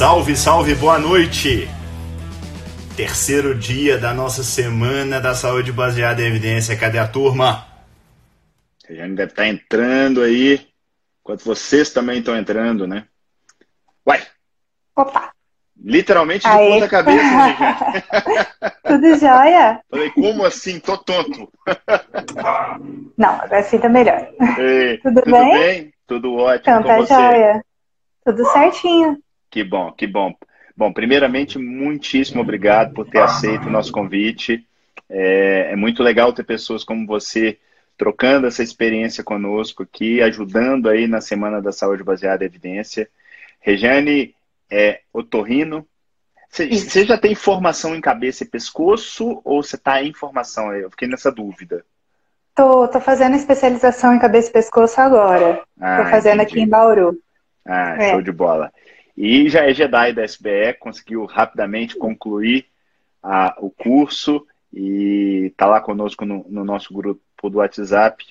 Salve, salve, boa noite! Terceiro dia da nossa Semana da Saúde Baseada em Evidência. Cadê a turma? A gente deve estar entrando aí, enquanto vocês também estão entrando, né? Uai! Opa! Literalmente de ponta cabeça, né, Tudo jóia? Falei, como assim? Tô tonto. Não, assim tá melhor. Ei, tudo, tudo bem? bem? Tudo ótimo então, com tá você? Jóia. Tudo certinho. Que bom, que bom. Bom, primeiramente, muitíssimo obrigado por ter aceito o nosso convite. É, é, muito legal ter pessoas como você trocando essa experiência conosco aqui, ajudando aí na Semana da Saúde Baseada em Evidência. Rejane é otorrino. Você já tem formação em cabeça e pescoço ou você está em formação? Eu fiquei nessa dúvida. Tô, tô fazendo especialização em cabeça e pescoço agora. Ah, tô fazendo entendi. aqui em Bauru. Ah, é. show de bola. E já é Jedi da SBE, conseguiu rapidamente concluir a, o curso e está lá conosco no, no, nosso grupo do WhatsApp.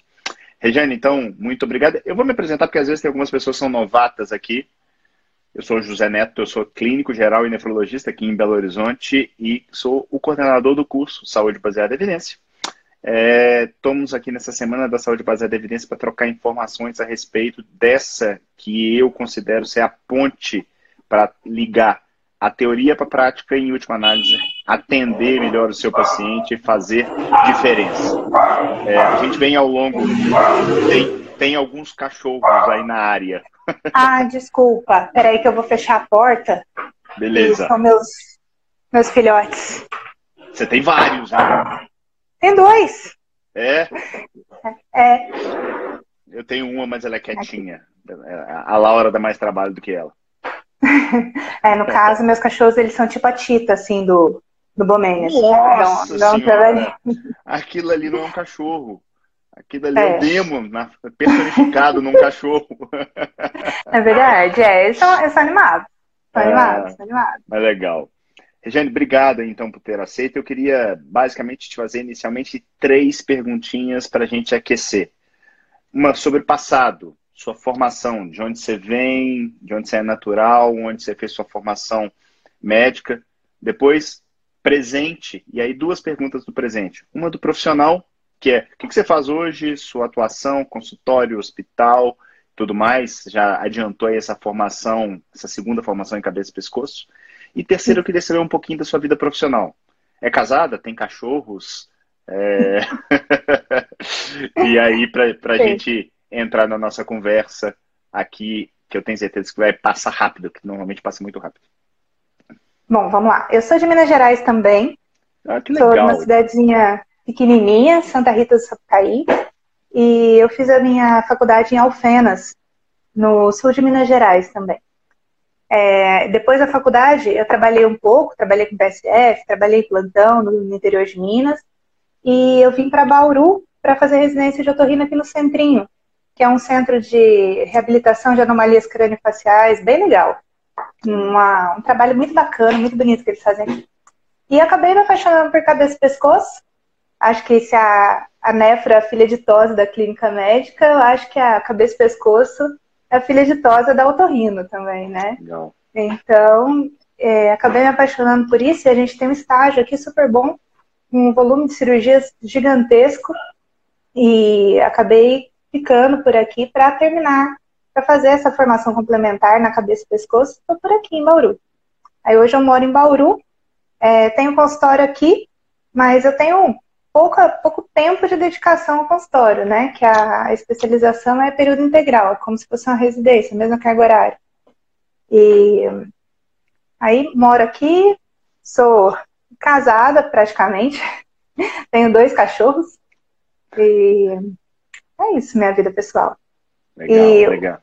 Regiane, então, muito obrigado. Eu vou me apresentar porque às vezes tem algumas pessoas que são novatas aqui. Eu sou José Neto, eu sou clínico geral e nefrologista aqui em Belo Horizonte e sou o coordenador do curso Saúde Baseada em Evidência. É, estamos aqui nessa semana da saúde baseada em evidência para trocar informações a respeito dessa que eu considero ser a ponte para ligar a teoria para a prática e, em última análise, atender melhor o seu paciente e fazer diferença. É, a gente vem ao longo. Tem, tem alguns cachorros aí na área. Ah, desculpa. Peraí que eu vou fechar a porta. Beleza. São meus, meus filhotes. Você tem vários, né? Tem dois. É? É. Eu tenho uma, mas ela é quietinha. A Laura dá mais trabalho do que ela. é, no caso, meus cachorros, eles são tipo a Tita, assim, do, do Bomênias. Nossa não, não Aquilo ali não é um cachorro. Aquilo ali é, é um demo personificado num cachorro. É verdade, é. Eles são, eles são animados. São é, animados, são animados. Mas legal. Regiane, obrigado então por ter aceito. Eu queria basicamente te fazer inicialmente três perguntinhas para a gente aquecer. Uma sobre passado, sua formação, de onde você vem, de onde você é natural, onde você fez sua formação médica. Depois, presente, e aí duas perguntas do presente. Uma do profissional, que é o que você faz hoje, sua atuação, consultório, hospital, tudo mais. Já adiantou aí essa formação, essa segunda formação em cabeça e pescoço. E terceiro, eu queria saber um pouquinho da sua vida profissional. É casada? Tem cachorros? É... e aí, para a gente entrar na nossa conversa aqui, que eu tenho certeza que vai passar rápido, que normalmente passa muito rápido. Bom, vamos lá. Eu sou de Minas Gerais também. Ah, que legal. Sou de uma cidadezinha pequenininha, Santa Rita do Sapucaí. E eu fiz a minha faculdade em Alfenas, no sul de Minas Gerais também. É, depois da faculdade, eu trabalhei um pouco, trabalhei com PSF, trabalhei em plantão no interior de Minas, e eu vim para Bauru para fazer residência de otorrino aqui no Centrinho, que é um centro de reabilitação de anomalias craniofaciais, bem legal. Uma, um trabalho muito bacana, muito bonito que eles fazem aqui. E acabei me apaixonando por cabeça e pescoço. Acho que se a, a nefra é a filha de tosse da clínica médica, eu acho que a cabeça e pescoço é filha de Tosa da Otorrino também, né? Legal. Então, é, acabei me apaixonando por isso e a gente tem um estágio aqui super bom, um volume de cirurgias gigantesco e acabei ficando por aqui para terminar, para fazer essa formação complementar na cabeça e pescoço, estou por aqui em Bauru. Aí hoje eu moro em Bauru, é, tenho consultório aqui, mas eu tenho pouca, pouco tempo de dedicação ao consultório, né? Que a, especialização é período integral, como se fosse uma residência, mesma carga horária. E aí moro aqui, sou casada praticamente, tenho dois cachorros e é isso, minha vida pessoal. Legal, e, legal.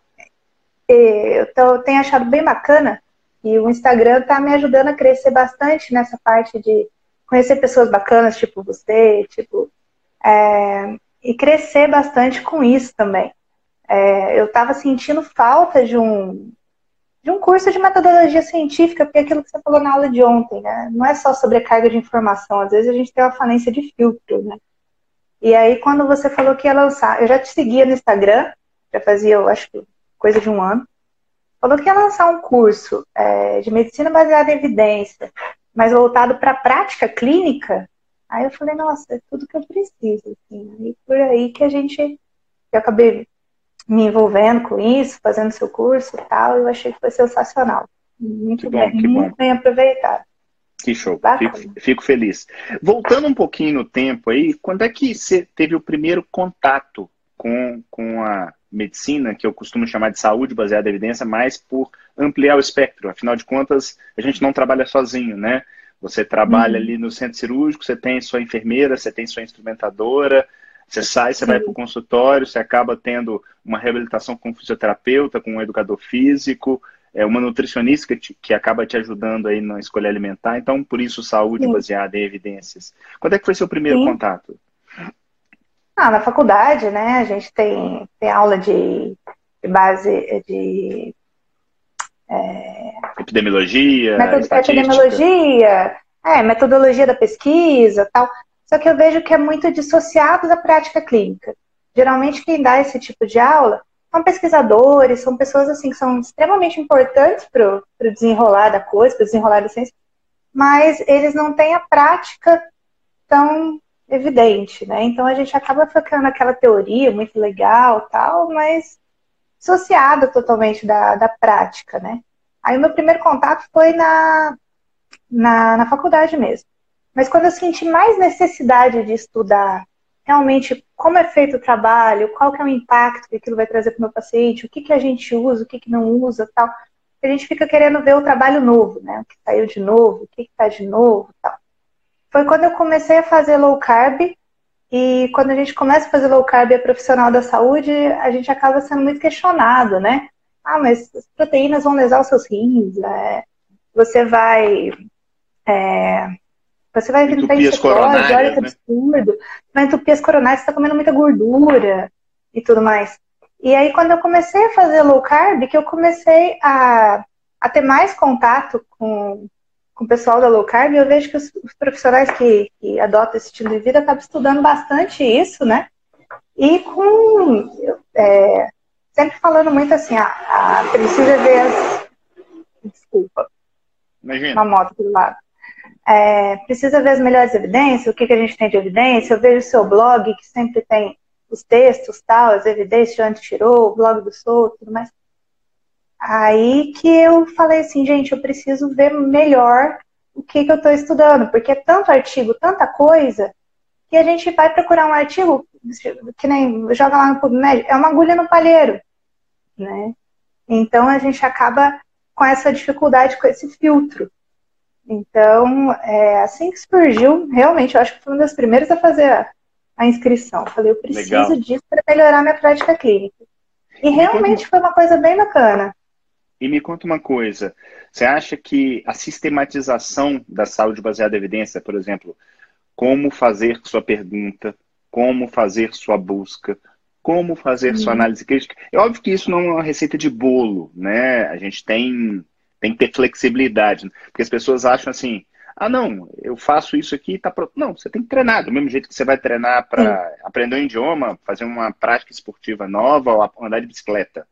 E eu tô, tenho achado bem bacana e o Instagram tá me ajudando a crescer bastante nessa parte de conhecer pessoas bacanas, tipo você, tipo, é, e crescer bastante com isso também. É, eu estava sentindo falta de um, de um curso de metodologia científica, porque é aquilo que você falou na aula de ontem, né? Não é só sobrecarga de informação, às vezes a gente tem uma falência de filtro, né? E aí, quando você falou que ia lançar, eu já te seguia no Instagram, já fazia, eu acho que, coisa de um ano. falou que ia lançar um curso é, de medicina baseada em evidência, mas voltado para a prática clínica. Aí eu falei, nossa, é tudo que eu preciso. Assim. Aí por aí que a gente, eu acabei me envolvendo com isso, fazendo seu curso e tal, eu achei que foi sensacional. Muito bom, bem, muito bom. bem aproveitado. Que show, fico, fico, feliz. Voltando um pouquinho no tempo aí, quando é que você teve o primeiro contato com, com a medicina, que eu costumo chamar de saúde baseada em evidência, mais por ampliar o espectro? Afinal de contas, a gente não trabalha sozinho, né? Você trabalha uhum. ali no centro cirúrgico, você tem sua enfermeira, você tem sua instrumentadora, você sai, você Sim. vai para o consultório, você acaba tendo uma reabilitação com um fisioterapeuta, com um educador físico, é uma nutricionista que, te, que acaba te ajudando aí na escolha alimentar. Então, por isso, saúde Sim. baseada em evidências. Quando é que foi seu primeiro Sim. contato? Ah, na faculdade, né? A gente tem, tem aula de, de base de é, epidemiologia, epidemiologia, é, metodologia da pesquisa, tal. Só que eu vejo que é muito dissociado da prática clínica. Geralmente quem dá esse tipo de aula são pesquisadores, são pessoas assim que são extremamente importantes para o desenrolar da coisa, para o desenrolar da ciência, mas eles não têm a prática tão evidente, né? Então a gente acaba ficando naquela teoria muito legal, tal, mas dissociada totalmente da, da prática, né? Aí o meu primeiro contato foi na, na, na faculdade mesmo. Mas quando eu senti mais necessidade de estudar realmente como é feito o trabalho, qual que é o impacto que aquilo vai trazer para o meu paciente, o que, que a gente usa, o que, que não usa, tal. A gente fica querendo ver o trabalho novo, né? O que saiu de novo, o que está de novo, tal. Foi quando eu comecei a fazer low carb e quando a gente começa a fazer low carb e é profissional da saúde, a gente acaba sendo muito questionado, né? Ah, mas as proteínas vão lesar os seus rins, é, você vai é, você vai as coronárias, olha que né? absurdo. Vai entupir as coronárias, você tá comendo muita gordura e tudo mais. E aí, quando eu comecei a fazer low carb, que eu comecei a, a ter mais contato com, com o pessoal da low carb, eu vejo que os, os profissionais que, que adotam esse estilo de vida acabam estudando bastante isso, né? E com. É, sempre falando muito assim, ah, ah, precisa ver as. Desculpa. Imagina. Uma moto do lado. É, precisa ver as melhores evidências, o que, que a gente tem de evidência. Eu vejo o seu blog, que sempre tem os textos, tal, as evidências, de onde tirou, o blog do Souto, tudo mais. Aí que eu falei assim, gente, eu preciso ver melhor o que, que eu estou estudando, porque é tanto artigo, tanta coisa, que a gente vai procurar um artigo, que nem joga lá no PubMed, é uma agulha no palheiro, né? Então a gente acaba com essa dificuldade, com esse filtro. Então, é, assim que surgiu, realmente, eu acho que foi uma das primeiras a fazer a, a inscrição. Eu falei, eu preciso Legal. disso para melhorar minha prática clínica. E, realmente conta... foi uma coisa bem bacana. E me conta uma coisa, você acha que a sistematização da saúde baseada em evidência, por exemplo, como fazer sua pergunta, como fazer sua busca, como fazer hum. sua uhum. análise crítica, é óbvio que isso não é uma receita de bolo, né? A gente tem tem que ter flexibilidade. Né? Porque as pessoas acham assim, ah, não, eu faço isso aqui e tá pronto. Não, você tem que treinar, do mesmo jeito que você vai treinar para aprender um idioma, fazer uma prática esportiva nova ou andar de bicicleta.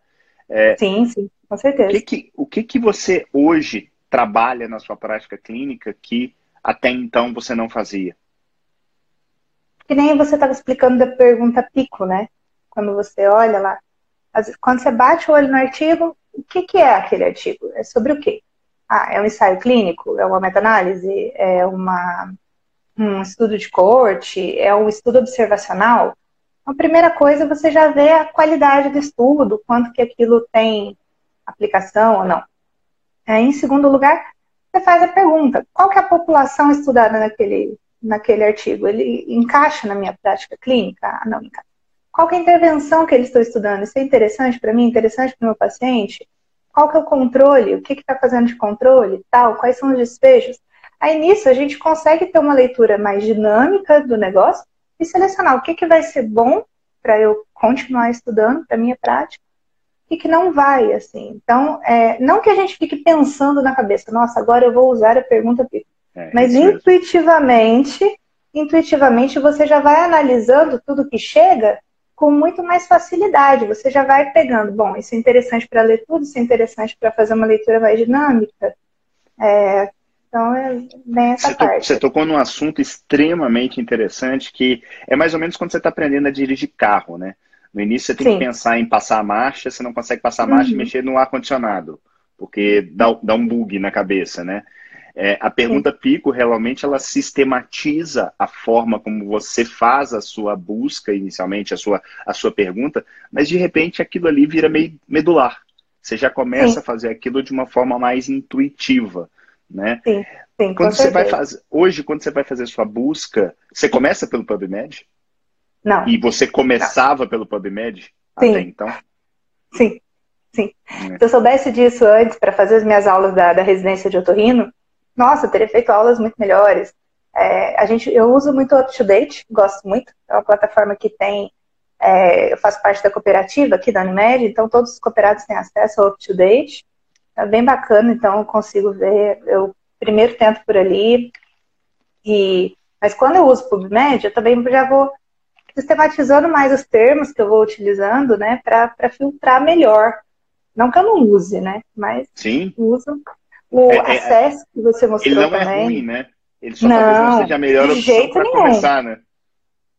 É, sim, sim, com certeza. O que que, o que que você hoje trabalha na sua prática clínica que até então você não fazia? Que nem você estava explicando da pergunta pico, né? Quando você olha lá, quando você bate o olho no artigo, o que, que é aquele artigo? É sobre o quê? Ah, é um ensaio clínico? É uma meta-análise? É uma, um estudo de corte? É um estudo observacional? A primeira coisa, você já vê a qualidade do estudo, quanto que aquilo tem aplicação ou não. É, em segundo lugar, você faz a pergunta, qual que é a população estudada naquele, naquele artigo? Ele encaixa na minha prática clínica? Ah, não encaixa. Qual é a intervenção que eles estão estudando? Isso é interessante para mim, interessante para o meu paciente? Qual que é o controle? O que está fazendo de controle? Tal? Quais são os despejos? Aí nisso a gente consegue ter uma leitura mais dinâmica do negócio e selecionar o que, que vai ser bom para eu continuar estudando para minha prática e que não vai, assim. Então, é, não que a gente fique pensando na cabeça, nossa, agora eu vou usar a pergunta pico. É, mas intuitivamente, intuitivamente você já vai analisando tudo que chega com muito mais facilidade. Você já vai pegando, bom, isso é interessante para ler tudo, isso é interessante para fazer uma leitura mais dinâmica. É, então, é bem essa você parte. To, você tocou num assunto extremamente interessante que é mais ou menos quando você está aprendendo a dirigir carro, né? No início você tem Sim. que pensar em passar a marcha, você não consegue passar a marcha uhum. e mexer no ar-condicionado, porque dá, dá um bug na cabeça, né? É, a pergunta Sim. Pico realmente ela sistematiza a forma como você faz a sua busca inicialmente, a sua, a sua pergunta, mas de repente aquilo ali vira meio medular. Você já começa Sim. a fazer aquilo de uma forma mais intuitiva, né? Sim. Sim, quando você vai fazer hoje, quando você vai fazer sua busca, você começa pelo PubMed? Não. E você começava não. pelo PubMed Sim. até então? Sim. Sim. É. Se eu soubesse disso antes para fazer as minhas aulas da, da residência de otorrino, nossa, teria feito aulas muito melhores. É, a gente, eu uso muito o UpToDate, gosto muito. É uma plataforma que tem. É, eu faço parte da cooperativa aqui da Unimed, então todos os cooperados têm acesso ao UpToDate. É bem bacana, então eu consigo ver. Eu primeiro tento por ali. E, mas quando eu uso PubMed, eu também já vou sistematizando mais os termos que eu vou utilizando, né, para filtrar melhor. Não que eu não use, né, mas Sim. uso o é, é, acesso que você mostrou Ele não também. é ruim, né? Ele só não, talvez não seja a melhor opção para começar, né?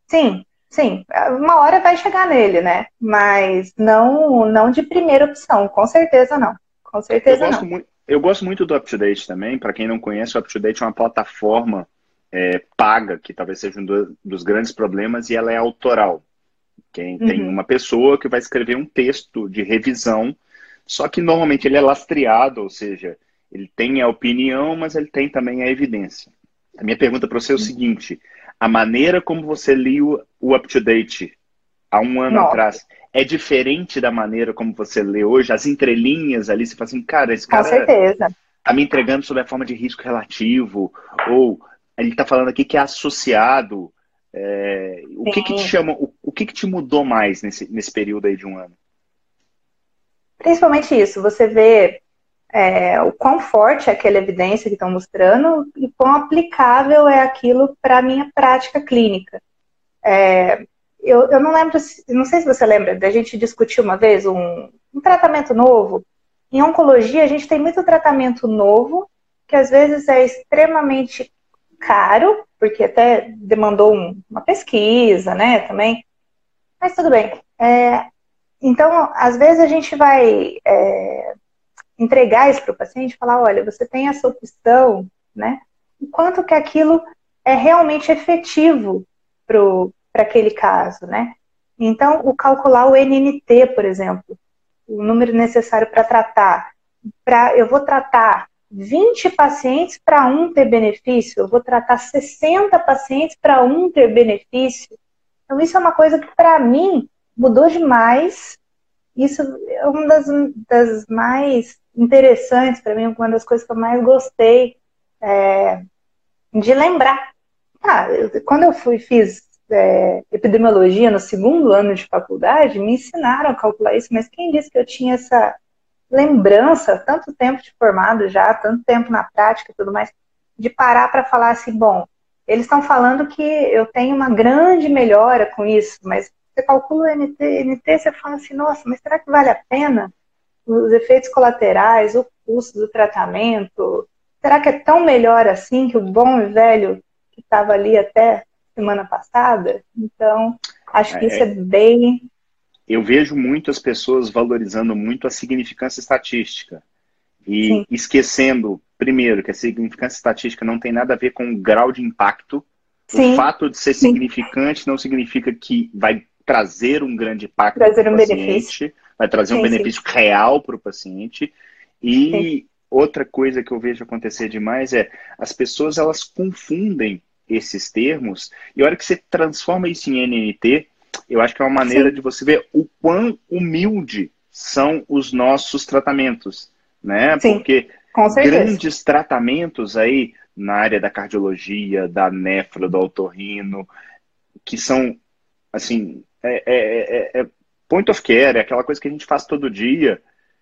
Sim, sim. Uma hora vai chegar nele, né? Mas não, não de primeira opção, com certeza não. Com certeza eu gosto não. Muito, eu gosto muito do UpToDate também. Para quem não conhece, o UpToDate é uma plataforma é, paga, que talvez seja um do, dos grandes problemas, e ela é autoral. Quem uhum. tem uma pessoa que vai escrever um texto de revisão, só que normalmente ele é lastreado, ou seja, ele tem a opinião, mas ele tem também a evidência. A minha pergunta para você é o seguinte: a maneira como você lia o up-to-date há um ano Nossa. atrás é diferente da maneira como você lê hoje? As entrelinhas ali, você fala assim, cara, esse cara. Com certeza. Tá me entregando sobre a forma de risco relativo, ou ele está falando aqui que é associado. É, o que, que te chama, o, o que, que te mudou mais nesse, nesse período aí de um ano? Principalmente isso, você vê é, o quão forte é aquela evidência que estão mostrando e quão aplicável é aquilo para a minha prática clínica. É, eu, eu, não lembro, não sei se você lembra, da gente discutir uma vez um, um tratamento novo. Em oncologia, a gente tem muito tratamento novo, que às vezes é extremamente caro, porque até demandou um, uma pesquisa, né, também. Mas tudo bem. É, então, às vezes a gente vai é, entregar isso para o paciente, falar, olha, você tem essa opção, né? O quanto que aquilo é realmente efetivo para aquele caso, né? Então, o calcular o NNT, por exemplo, o número necessário para tratar, para eu vou tratar 20 pacientes para um ter benefício, eu vou tratar 60 pacientes para um ter benefício. Então, isso é uma coisa que, para mim, mudou demais. Isso é uma das, das mais interessantes para mim, uma das coisas que eu mais gostei é, de lembrar. Ah, eu, quando eu fui fiz é, epidemiologia no segundo ano de faculdade, me ensinaram a calcular isso, mas quem disse que eu tinha essa lembrança, tanto tempo de formado já, tanto tempo na prática e tudo mais, de parar para falar assim, bom, eles estão falando que eu tenho uma grande melhora com isso, mas você calcula o NT, NT, você fala assim, nossa, mas será que vale a pena? os efeitos colaterais, o custo do tratamento. Será que é tão melhor assim que o bom e velho que estava ali até semana passada? Então, acho que é, isso é bem. Eu vejo muitas pessoas valorizando muito a significância estatística e Sim. esquecendo, primeiro, que a significância estatística não tem nada a ver com o grau de impacto. Sim. O fato de ser Sim. significante não significa que vai trazer um grande impacto trazer um paciente. benefício vai trazer sim, um benefício sim. real para o paciente. E sim. outra coisa que eu vejo acontecer demais é as pessoas elas confundem esses termos e a hora que você transforma isso em NNT, eu acho que é uma maneira de você ver o quão humilde são os nossos tratamentos, né? Porque grandes tratamentos aí na área da cardiologia, da nefro, do autorrino, que são assim é, é, é, é point of care, é aquela coisa que a gente faz todo dia.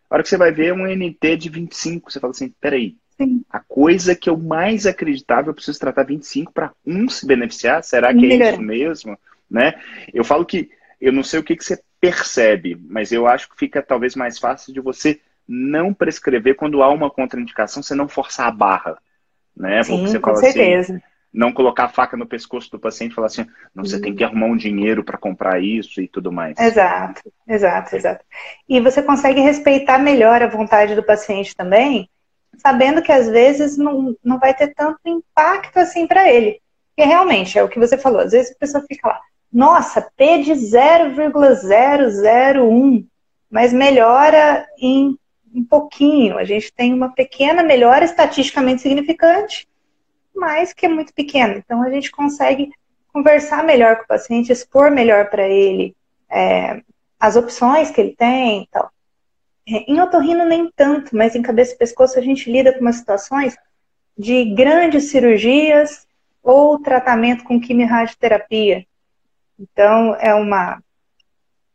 A hora que você vai ver um NT de 25, você fala assim, peraí, Sim. a coisa que eu mais acreditava, eu preciso tratar 25 para um se beneficiar? Será que é isso mesmo? Né? Eu falo que eu não sei o que, que você percebe, mas eu acho que fica talvez mais fácil de você não prescrever quando há uma contraindicação, você não forçar a barra, né? Sim, você com assim, certeza. Assim, não colocar a faca no pescoço do paciente e falar assim, não, você tem que arrumar um dinheiro para comprar isso e tudo mais. Exato, exato, exato. E você consegue respeitar melhor a vontade do paciente também, sabendo que às vezes não, não vai ter tanto impacto assim para ele. Porque realmente, é o que você falou, às vezes a pessoa fica lá, nossa, P de 0,001, mas melhora em um pouquinho. A gente tem uma pequena melhora estatisticamente significante, mas que é muito pequena. Então a gente consegue conversar melhor com o paciente, expor melhor para ele é, as opções que ele tem e tal. É, em otorrino nem tanto, mas em cabeça e pescoço a gente lida com umas situações de grandes cirurgias ou tratamento com quimio-radioterapia. Então, é uma,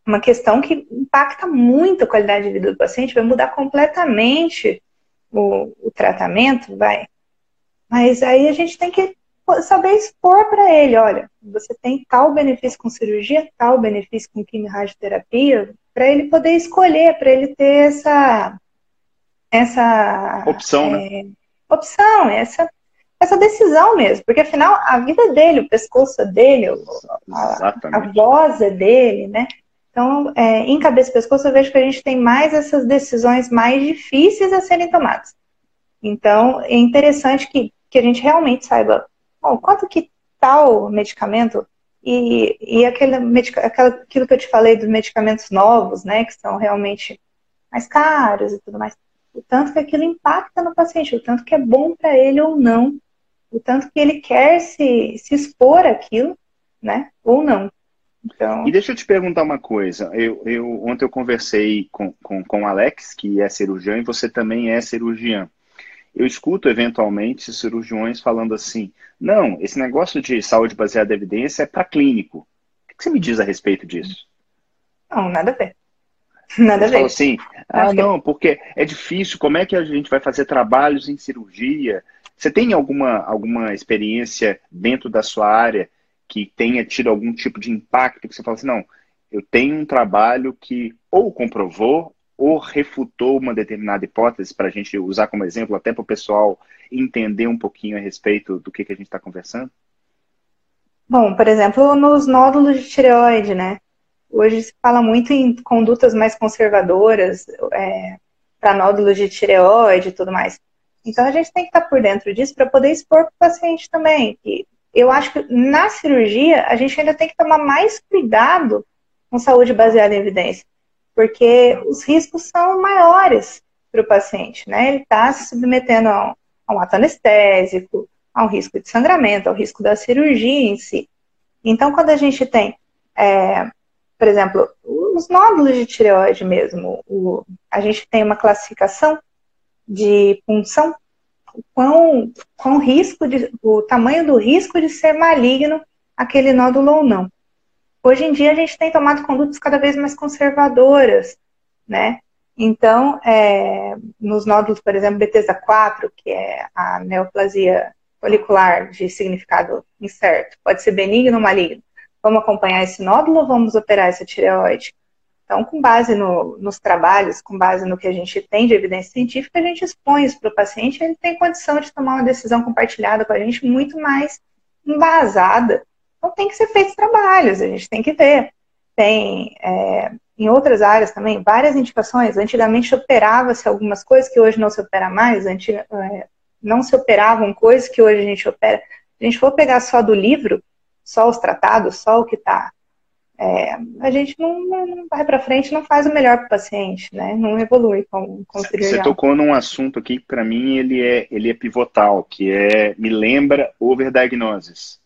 uma questão que impacta muito a qualidade de vida do paciente, vai mudar completamente o, o tratamento, vai. Mas aí a gente tem que saber expor para ele, olha, você tem tal benefício com cirurgia, tal benefício com quimio-radioterapia, para ele poder escolher, para ele ter essa essa opção, né? é, né? opção, essa essa decisão mesmo, porque afinal a vida dele, o pescoço é dele, a, a, voz é dele, né? Então, é, em cabeça e pescoço, eu vejo que a gente tem mais essas decisões mais difíceis a serem tomadas. Então, é interessante que, que a gente realmente saiba bom, quanto que tal medicamento e, e aquele aquela, aquilo que eu te falei dos medicamentos novos, né, que são realmente mais caros e tudo mais, o tanto que aquilo impacta no paciente, o tanto que é bom para ele ou não, o tanto que ele quer se, se expor aquilo, né, ou não. Então... E deixa eu te perguntar uma coisa. Eu, eu, ontem eu conversei com, com, com o Alex, que é cirurgião, e você também é cirurgião eu escuto eventualmente cirurgiões falando assim: não, esse negócio de saúde baseada em evidência é para clínico. O que você me diz a respeito disso? Não, nada a ver. Nada a ver. assim, ah, não, porque é difícil, como é que a gente vai fazer trabalhos em cirurgia? Você tem alguma, alguma experiência dentro da sua área que tenha tido algum tipo de impacto que você fala assim, não, eu tenho um trabalho que ou comprovou ou refutou uma determinada hipótese, para a gente usar como exemplo, até para o pessoal entender um pouquinho a respeito do que, que a gente está conversando? Bom, por exemplo, nos nódulos de tireoide, né? Hoje se fala muito em condutas mais conservadoras é, para nódulos de tireoide e tudo mais. Então a gente tem que estar tá por dentro disso para poder expor para o paciente também. E eu acho que na cirurgia a gente ainda tem que tomar mais cuidado com saúde baseada em evidência porque os riscos são maiores para o paciente, né? Ele está se submetendo a um, ato anestésico, a um risco de sangramento, ao risco da cirurgia em si. Então, quando a gente tem, é, por exemplo, os nódulos de tireoide mesmo, o, a gente tem uma classificação de punção com, com risco de, o tamanho do risco de ser maligno aquele nódulo ou não. Hoje em dia a gente tem tomado condutas cada vez mais conservadoras, né? Então, é, nos nódulos, por exemplo, Bethesda 4, que é a neoplasia folicular de significado incerto, pode ser benigno ou maligno. Vamos acompanhar esse nódulo ou vamos operar essa tireoide? Então, com base no, nos trabalhos, com base no que a gente tem de evidência científica, a gente expõe isso para o paciente, ele tem condição de tomar uma decisão compartilhada com a gente muito mais embasada então tem que ser feitos trabalhos, a gente tem que ver. Tem é, em outras áreas também várias indicações. Antigamente operava-se algumas coisas que hoje não se opera mais, Antig é, não se operavam coisas que hoje a gente opera. Se a gente for pegar só do livro, só os tratados, só o que está é, a gente não, não vai para frente, não faz o melhor para o paciente, né? Não evolui com, com o cirurgião. Você tocou num assunto aqui que para mim ele é, ele é pivotal, que é me lembra overdiagnosis.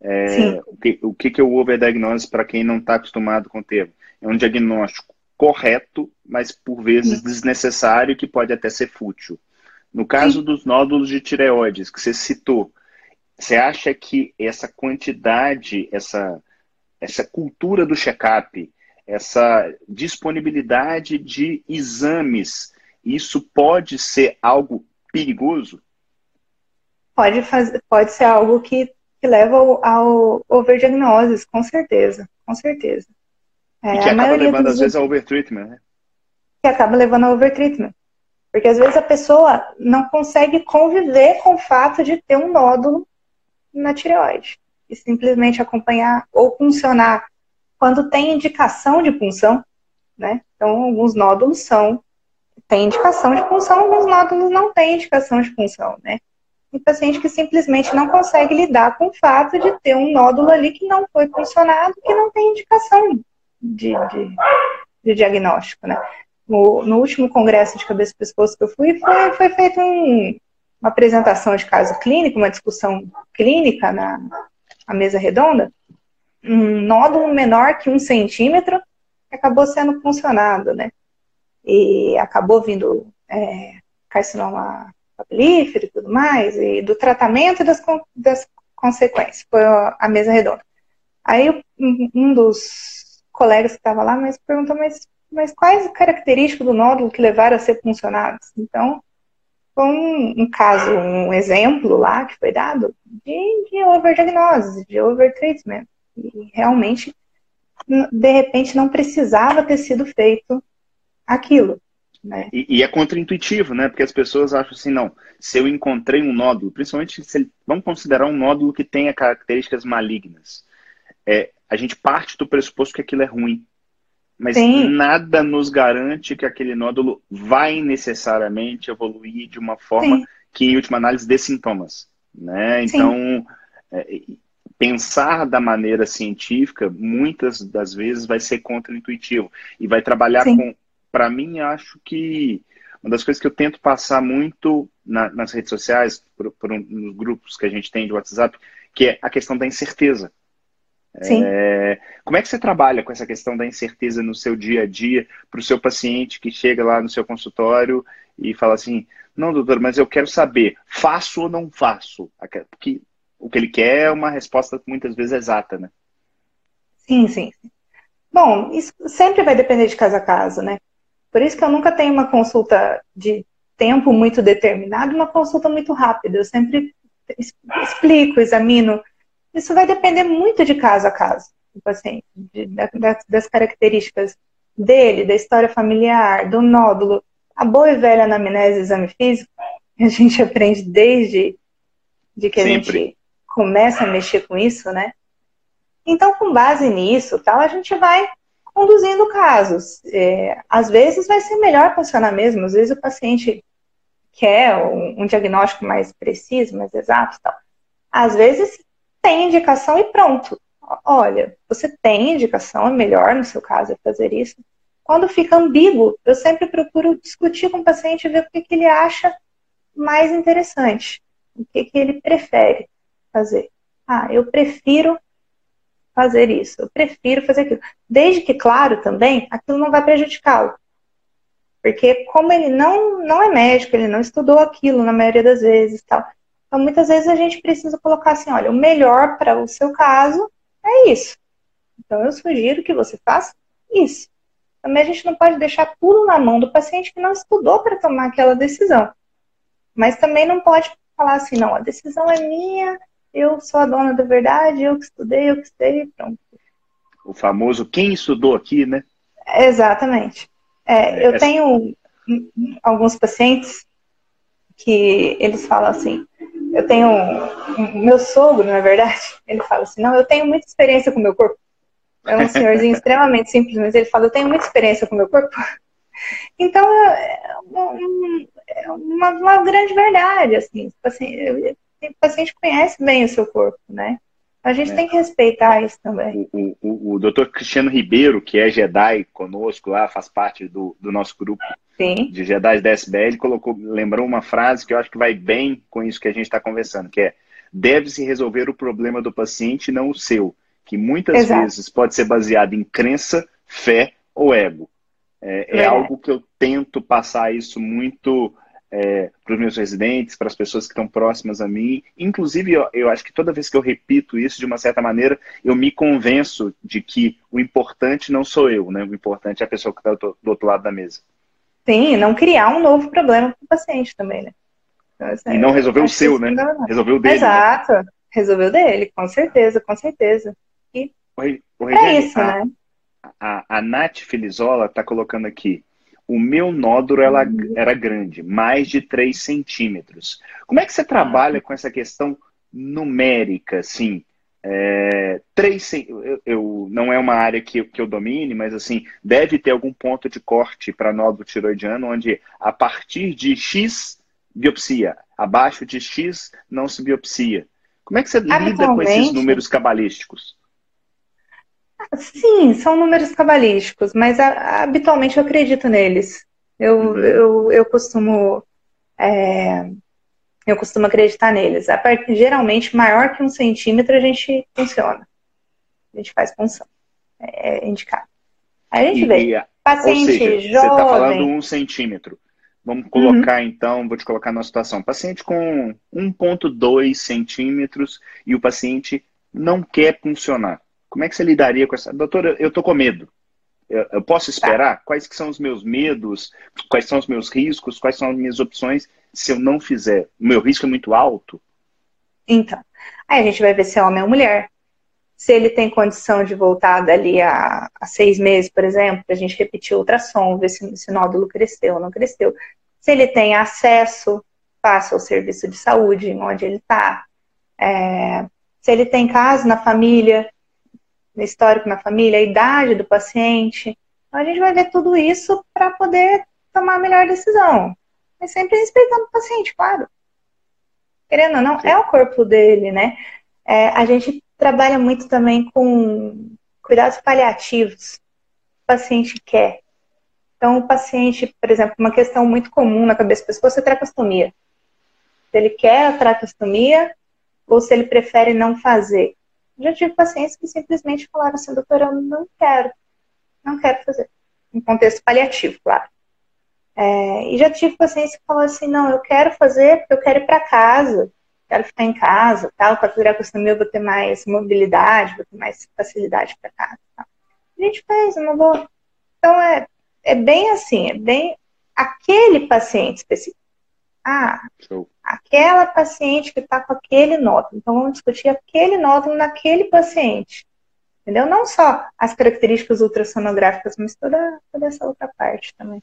É, o, que, o que é o overdiagnose para quem não está acostumado com o termo? É um diagnóstico correto, mas por vezes Sim. desnecessário que pode até ser fútil. No caso Sim. dos nódulos de tireoides que você citou, você acha que essa quantidade, essa, essa cultura do check-up, essa disponibilidade de exames, isso pode ser algo perigoso? Pode, fazer, pode ser algo que que leva ao, ao overdiagnoses, com certeza, com certeza. É, e que acaba levando, às vezes, a overtreatment, né? Que acaba levando a overtreatment. Porque às vezes a pessoa não consegue conviver com o fato de ter um nódulo na tireoide. E simplesmente acompanhar ou funcionar quando tem indicação de punção, né? Então, alguns nódulos são tem indicação de punção, alguns nódulos não têm indicação de punção, né? E paciente que simplesmente não consegue lidar com o fato de ter um nódulo ali que não foi funcionado, que não tem indicação de, de, de diagnóstico, né? No, no, último congresso de cabeça e pescoço que eu fui, foi, foi feita um, uma apresentação de caso clínico, uma discussão clínica na, na mesa redonda, um nódulo menor que um centímetro acabou sendo funcionado, né? E acabou vindo é, carcinoma papilífero e tudo mais, e do tratamento das, das consequências. Foi a mesa redonda. Aí um dos colegas que estava lá mas perguntou, mas, mas quais as características do nódulo que levaram a ser funcionados? Então, foi um, um, caso, um exemplo lá que foi dado de, de overdiagnose, de overtreatment. E realmente, de repente, não precisava ter sido feito aquilo. Né? E, e, é contraintuitivo, né? Porque as pessoas acham assim, não, se eu encontrei um nódulo, principalmente se vamos considerar um nódulo que tenha características malignas, é, a gente parte do pressuposto que aquilo é ruim. Mas Sim. nada nos garante que aquele nódulo vai necessariamente evoluir de uma forma Sim. que, em última análise, dê sintomas. Né? Então, é, pensar da maneira científica, muitas das vezes, vai ser contraintuitivo. E vai trabalhar Sim. com. Para mim, acho que uma das coisas que eu tento passar muito na, nas redes sociais, por, por um, nos grupos que a gente tem de WhatsApp, que é a questão da incerteza. Sim. É, como é que você trabalha com essa questão da incerteza no seu dia a dia para o seu paciente que chega lá no seu consultório e fala assim, não, doutor, mas eu quero saber, faço ou não faço? Porque o que ele quer é uma resposta muitas vezes exata, né? Sim, sim. Bom, isso sempre vai depender de caso a caso, né? Por isso que eu nunca tenho uma consulta de tempo muito determinado, uma consulta muito rápida. Eu sempre explico, examino isso vai depender muito de caso a caso do paciente, de, das, das características dele, da história familiar, do nódulo. A boa e velha anamnese exame físico, a gente aprende desde de que Sempre. a gente começa a mexer com isso, né? Então, com base nisso, tal, a gente vai conduzindo casos. É, às vezes vai ser melhor funcionar mesmo, às vezes o paciente quer um, um diagnóstico mais preciso, mais exato, tal. Às vezes tem indicação e pronto. Olha, você tem indicação, é melhor no seu caso é fazer isso. Quando fica ambíguo, eu sempre procuro discutir com o paciente e ver o que, que ele acha mais interessante, o que, que ele prefere fazer. Ah, eu prefiro fazer isso, eu prefiro fazer aquilo. Desde que, claro, também, aquilo não vai prejudicá-lo. Porque como ele não, não é médico, ele não estudou aquilo na maioria das vezes, tal, então, muitas vezes a gente precisa colocar assim: olha, o melhor para o seu caso é isso. Então, eu sugiro que você faça isso. Também a gente não pode deixar tudo na mão do paciente que não estudou para tomar aquela decisão. Mas também não pode falar assim: não, a decisão é minha, eu sou a dona da verdade, eu que estudei, eu que sei, pronto. O famoso quem estudou aqui, né? Exatamente. É, eu tenho alguns pacientes que eles falam assim: eu tenho. Meu sogro, na verdade, ele fala assim: não, eu tenho muita experiência com o meu corpo. É um senhorzinho extremamente simples, mas ele fala: eu tenho muita experiência com o meu corpo. Então, é, é uma, uma grande verdade, assim. Tipo assim, o paciente conhece bem o seu corpo, né? A gente é. tem que respeitar isso também. O, o, o doutor Cristiano Ribeiro, que é Jedi conosco lá, faz parte do, do nosso grupo Sim. de Jedi da SBL, colocou, lembrou uma frase que eu acho que vai bem com isso que a gente está conversando, que é deve-se resolver o problema do paciente, não o seu, que muitas Exato. vezes pode ser baseado em crença, fé ou ego. É, é, é algo que eu tento passar isso muito é, para os meus residentes, para as pessoas que estão próximas a mim. Inclusive, eu, eu, acho que toda vez que eu repito isso, de uma certa maneira, eu me convenço de que o importante não sou eu, né? O importante é a pessoa que está do, do, outro lado da mesa. Sim, não criar um novo problema para o paciente também, né? Então, assim, e não resolver o seu, né? Resolver o dele. Né? Exato. Né? Resolver o dele, com certeza, com certeza. E o, o é isso, a, né? a, a Nath Felizola está colocando aqui. O meu nódulo ela, uhum. era grande, mais de 3 centímetros. Como é que você trabalha com essa questão numérica, assim? É, três, eu, eu, não é uma área que, que eu domine, mas assim, deve ter algum ponto de corte para nódulo tiroidiano, onde a partir de X, biopsia, abaixo de X, não se biopsia. Como é que você lida com esses números cabalísticos? Sim, são números cabalísticos, mas a, habitualmente eu acredito neles. Eu, uhum. eu, eu costumo é, eu costumo acreditar neles. A parte, geralmente, maior que um centímetro, a gente funciona. A gente faz função. É, é indicado. Aí a gente e, vê. Paciente seja, jovem. Você está falando um centímetro. Vamos colocar, uhum. então, vou te colocar numa situação. Paciente com 1,2 centímetros e o paciente não quer funcionar. Como é que você lidaria com essa? Doutora, eu tô com medo. Eu, eu posso esperar? Tá. Quais que são os meus medos? Quais são os meus riscos? Quais são as minhas opções se eu não fizer? O meu risco é muito alto? Então, aí a gente vai ver se é homem ou mulher. Se ele tem condição de voltar dali a, a seis meses, por exemplo, a gente repetir o ultrassom, ver se, se o nódulo cresceu ou não cresceu. Se ele tem acesso fácil ao serviço de saúde, onde ele está. É, se ele tem caso na família, histórico na família, a idade do paciente. Então, a gente vai ver tudo isso para poder tomar a melhor decisão. Mas sempre respeitando o paciente, claro. Querendo ou não, é o corpo dele, né? É, a gente trabalha muito também com cuidados paliativos. O paciente quer. Então, o paciente, por exemplo, uma questão muito comum na cabeça do pescoço é tracostomia. Se ele quer a tracostomia ou se ele prefere não fazer. Já tive pacientes que simplesmente falaram assim, doutora, eu não quero, não quero fazer. Em contexto paliativo, claro. É, e já tive pacientes que falaram assim, não, eu quero fazer porque eu quero ir para casa, quero ficar em casa, tal, para cuidar com eu vou ter mais mobilidade, vou ter mais facilidade para casa. Tal. A gente fez uma boa. Então é, é bem assim, é bem aquele paciente específico. Ah, Show aquela paciente que está com aquele nódulo. Então, vamos discutir aquele nódulo naquele paciente. Entendeu? Não só as características ultrassonográficas, mas toda, toda essa outra parte também.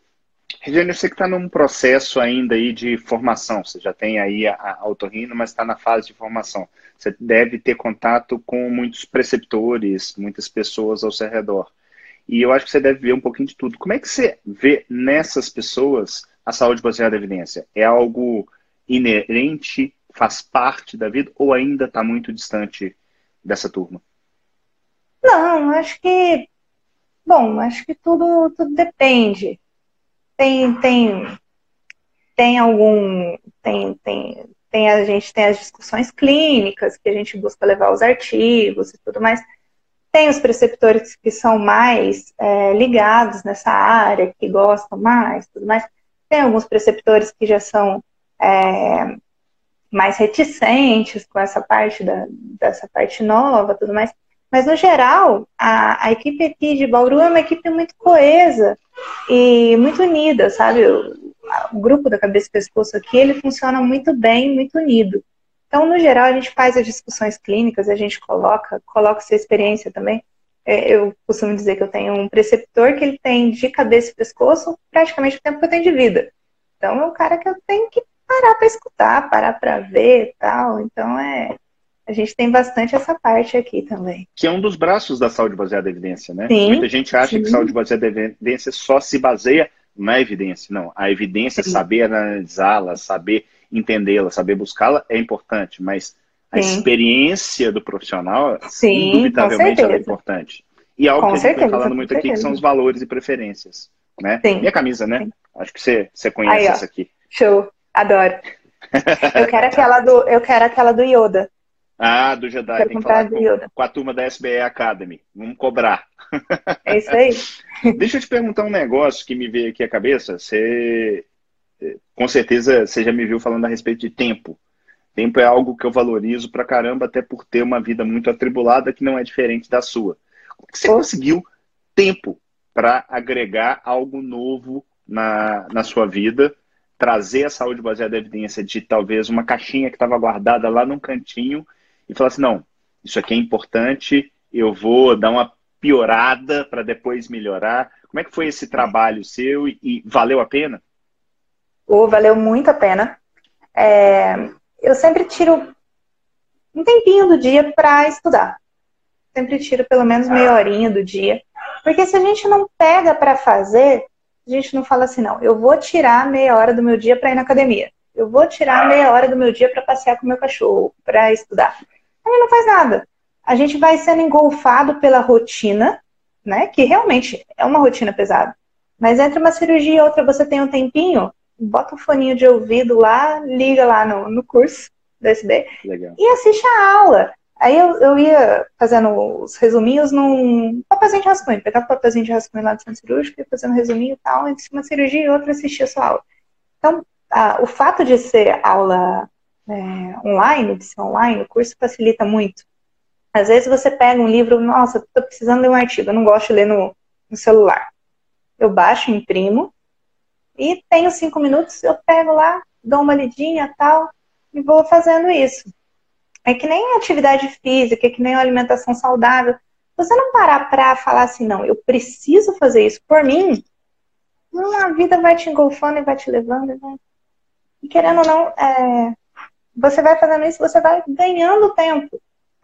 Regiane, você que está num processo ainda aí de formação, você já tem aí a, a otorrino, mas está na fase de formação. Você deve ter contato com muitos preceptores, muitas pessoas ao seu redor. E eu acho que você deve ver um pouquinho de tudo. Como é que você vê nessas pessoas a saúde baseada em evidência? É algo inerente, faz parte da vida ou ainda está muito distante dessa turma? Não, acho que. Bom, acho que tudo, tudo depende. Tem, tem, tem algum. Tem, tem, tem, a gente tem as discussões clínicas, que a gente busca levar os artigos e tudo mais. Tem os preceptores que são mais é, ligados nessa área, que gostam mais, tudo mais. Tem alguns preceptores que já são é, mais reticentes com essa parte da, dessa parte nova, tudo mais. Mas no geral, a, a equipe aqui de Bauru é uma equipe muito coesa e muito unida, sabe? O, o grupo da cabeça e pescoço aqui, ele funciona muito bem, muito unido. Então, no geral, a gente faz as discussões clínicas, a gente coloca, coloca sua experiência também. É, eu costumo dizer que eu tenho um preceptor que ele tem de cabeça e pescoço praticamente o tempo que eu tenho de vida. Então, é um cara que eu tenho que parar para escutar, parar para ver e tal. Então é. A gente tem bastante essa parte aqui também. Que é um dos braços da saúde baseada em evidência, né? Sim, Muita gente acha sim. que saúde baseada em evidência só se baseia na evidência. Não, a evidência, sim. saber analisá-la, saber entendê-la, saber buscá-la é importante, mas a experiência do profissional, Sim, indubitavelmente, é importante. E algo com que a gente está falando muito aqui, que são os valores e preferências. Né? Sim. E a camisa, né? Sim. Acho que você, você conhece Aí, essa aqui. Show. Adoro. Eu quero aquela do, eu quero aquela do Yoda. Ah, do Jedi. Quero Tem que falar com, Yoda. com a turma da SBE Academy. Vamos cobrar. É isso aí. Deixa eu te perguntar um negócio que me veio aqui à cabeça. Você, com certeza, você já me viu falando a respeito de tempo. Tempo é algo que eu valorizo pra caramba, até por ter uma vida muito atribulada que não é diferente da sua. Como que você conseguiu tempo para agregar algo novo na, na sua vida trazer a saúde baseada em evidência de talvez uma caixinha que estava guardada lá num cantinho e falar assim, não, isso aqui é importante, eu vou dar uma piorada para depois melhorar. Como é que foi esse trabalho seu e, e valeu a pena? Oh, valeu muito a pena. É, eu sempre tiro um tempinho do dia para estudar. Sempre tiro pelo menos meia horinha do dia. Porque se a gente não pega para fazer, a gente não fala assim, não, eu vou tirar meia hora do meu dia para ir na academia. Eu vou tirar meia hora do meu dia para passear com meu cachorro, para estudar. Aí não faz nada. A gente vai sendo engolfado pela rotina, né? Que realmente é uma rotina pesada. Mas entre uma cirurgia e outra, você tem um tempinho, bota o foninho de ouvido lá, liga lá no, no curso do SB Legal. e assiste a aula. Aí eu, eu ia fazendo os resuminhos num papelzinho de rascunho, pegava o papelzinho de rascunho lá do centro cirúrgico, ia fazendo resuminho e tal, entre uma cirurgia e outra assistia a sua aula. Então, a, o fato de ser aula é, online, de ser online, o curso facilita muito. Às vezes você pega um livro, nossa, estou precisando ler um artigo, eu não gosto de ler no, no celular. Eu baixo, imprimo, e tenho cinco minutos, eu pego lá, dou uma lidinha tal, e vou fazendo isso. É que nem atividade física, é que nem alimentação saudável. Você não parar para falar assim, não, eu preciso fazer isso por mim, a vida vai te engolfando e vai te levando. E, vai... e querendo ou não, é... você vai fazendo isso, você vai ganhando tempo.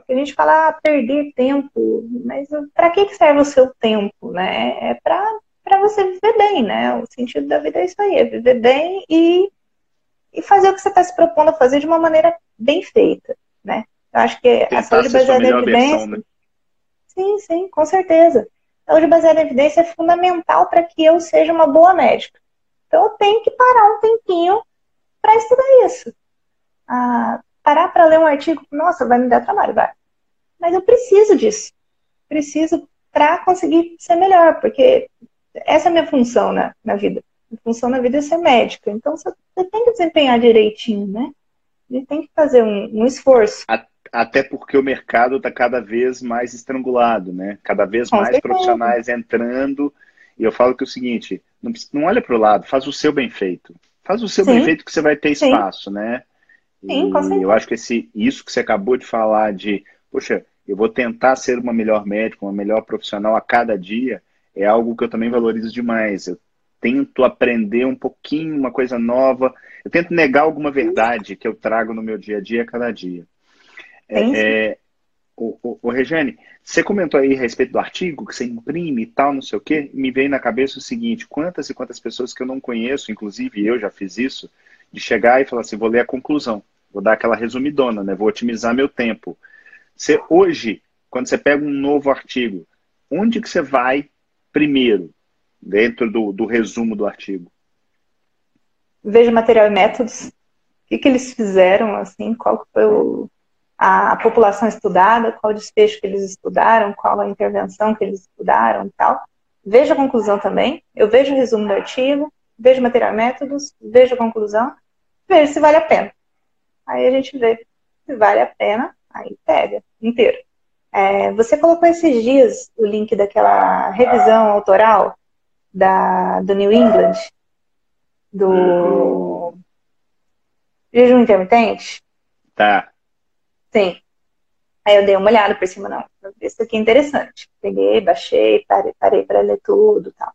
A gente fala ah, perder tempo, mas para que serve o seu tempo, né? É para para você viver bem, né? O sentido da vida é isso aí, é viver bem e, e fazer o que você está se propondo a fazer de uma maneira bem feita, né? Eu acho que Tentar a saúde baseada em evidência. Né? Sim, sim, com certeza. A saúde baseada em evidência é fundamental para que eu seja uma boa médica. Então eu tenho que parar um tempinho para estudar isso. Ah, parar para ler um artigo, nossa, vai me dar trabalho, vai. Mas eu preciso disso. Preciso para conseguir ser melhor, porque essa é a minha função na, na vida. A função na vida é ser médica. Então você, você tem que desempenhar direitinho, né? Ele tem que fazer um, um esforço. Até porque o mercado está cada vez mais estrangulado, né? Cada vez Com mais certeza. profissionais entrando. E eu falo que é o seguinte: não, não olha para o lado, faz o seu bem feito. Faz o seu Sim. bem feito que você vai ter espaço, Sim. né? Sim, e com certeza. eu acho que esse, isso que você acabou de falar de, poxa, eu vou tentar ser uma melhor médica, uma melhor profissional a cada dia, é algo que eu também valorizo demais. Eu tento aprender um pouquinho, uma coisa nova. Eu tento negar alguma verdade que eu trago no meu dia a dia a cada dia. É, é, o, o, o Regiane, você comentou aí a respeito do artigo que você imprime e tal, não sei o quê. Me veio na cabeça o seguinte: quantas e quantas pessoas que eu não conheço, inclusive eu já fiz isso, de chegar e falar assim: vou ler a conclusão, vou dar aquela resumidona, né? Vou otimizar meu tempo. Você, hoje, quando você pega um novo artigo, onde que você vai primeiro, dentro do, do resumo do artigo? Veja material e métodos. O que, que eles fizeram, assim, qual foi o, a, a, população estudada, qual o desfecho que eles estudaram, qual a intervenção que eles estudaram e tal. Veja a conclusão também. Eu vejo o resumo do artigo, vejo material e métodos, vejo a conclusão, vejo se vale a pena. Aí a gente vê se vale a pena, aí pega inteiro. É, você colocou esses dias o link daquela revisão autoral da, do New England, do jejum intermitente? Tá. Sim. Aí eu dei uma olhada por cima, não, isso aqui é interessante. Peguei, baixei, parei, parei para ler tudo e tal.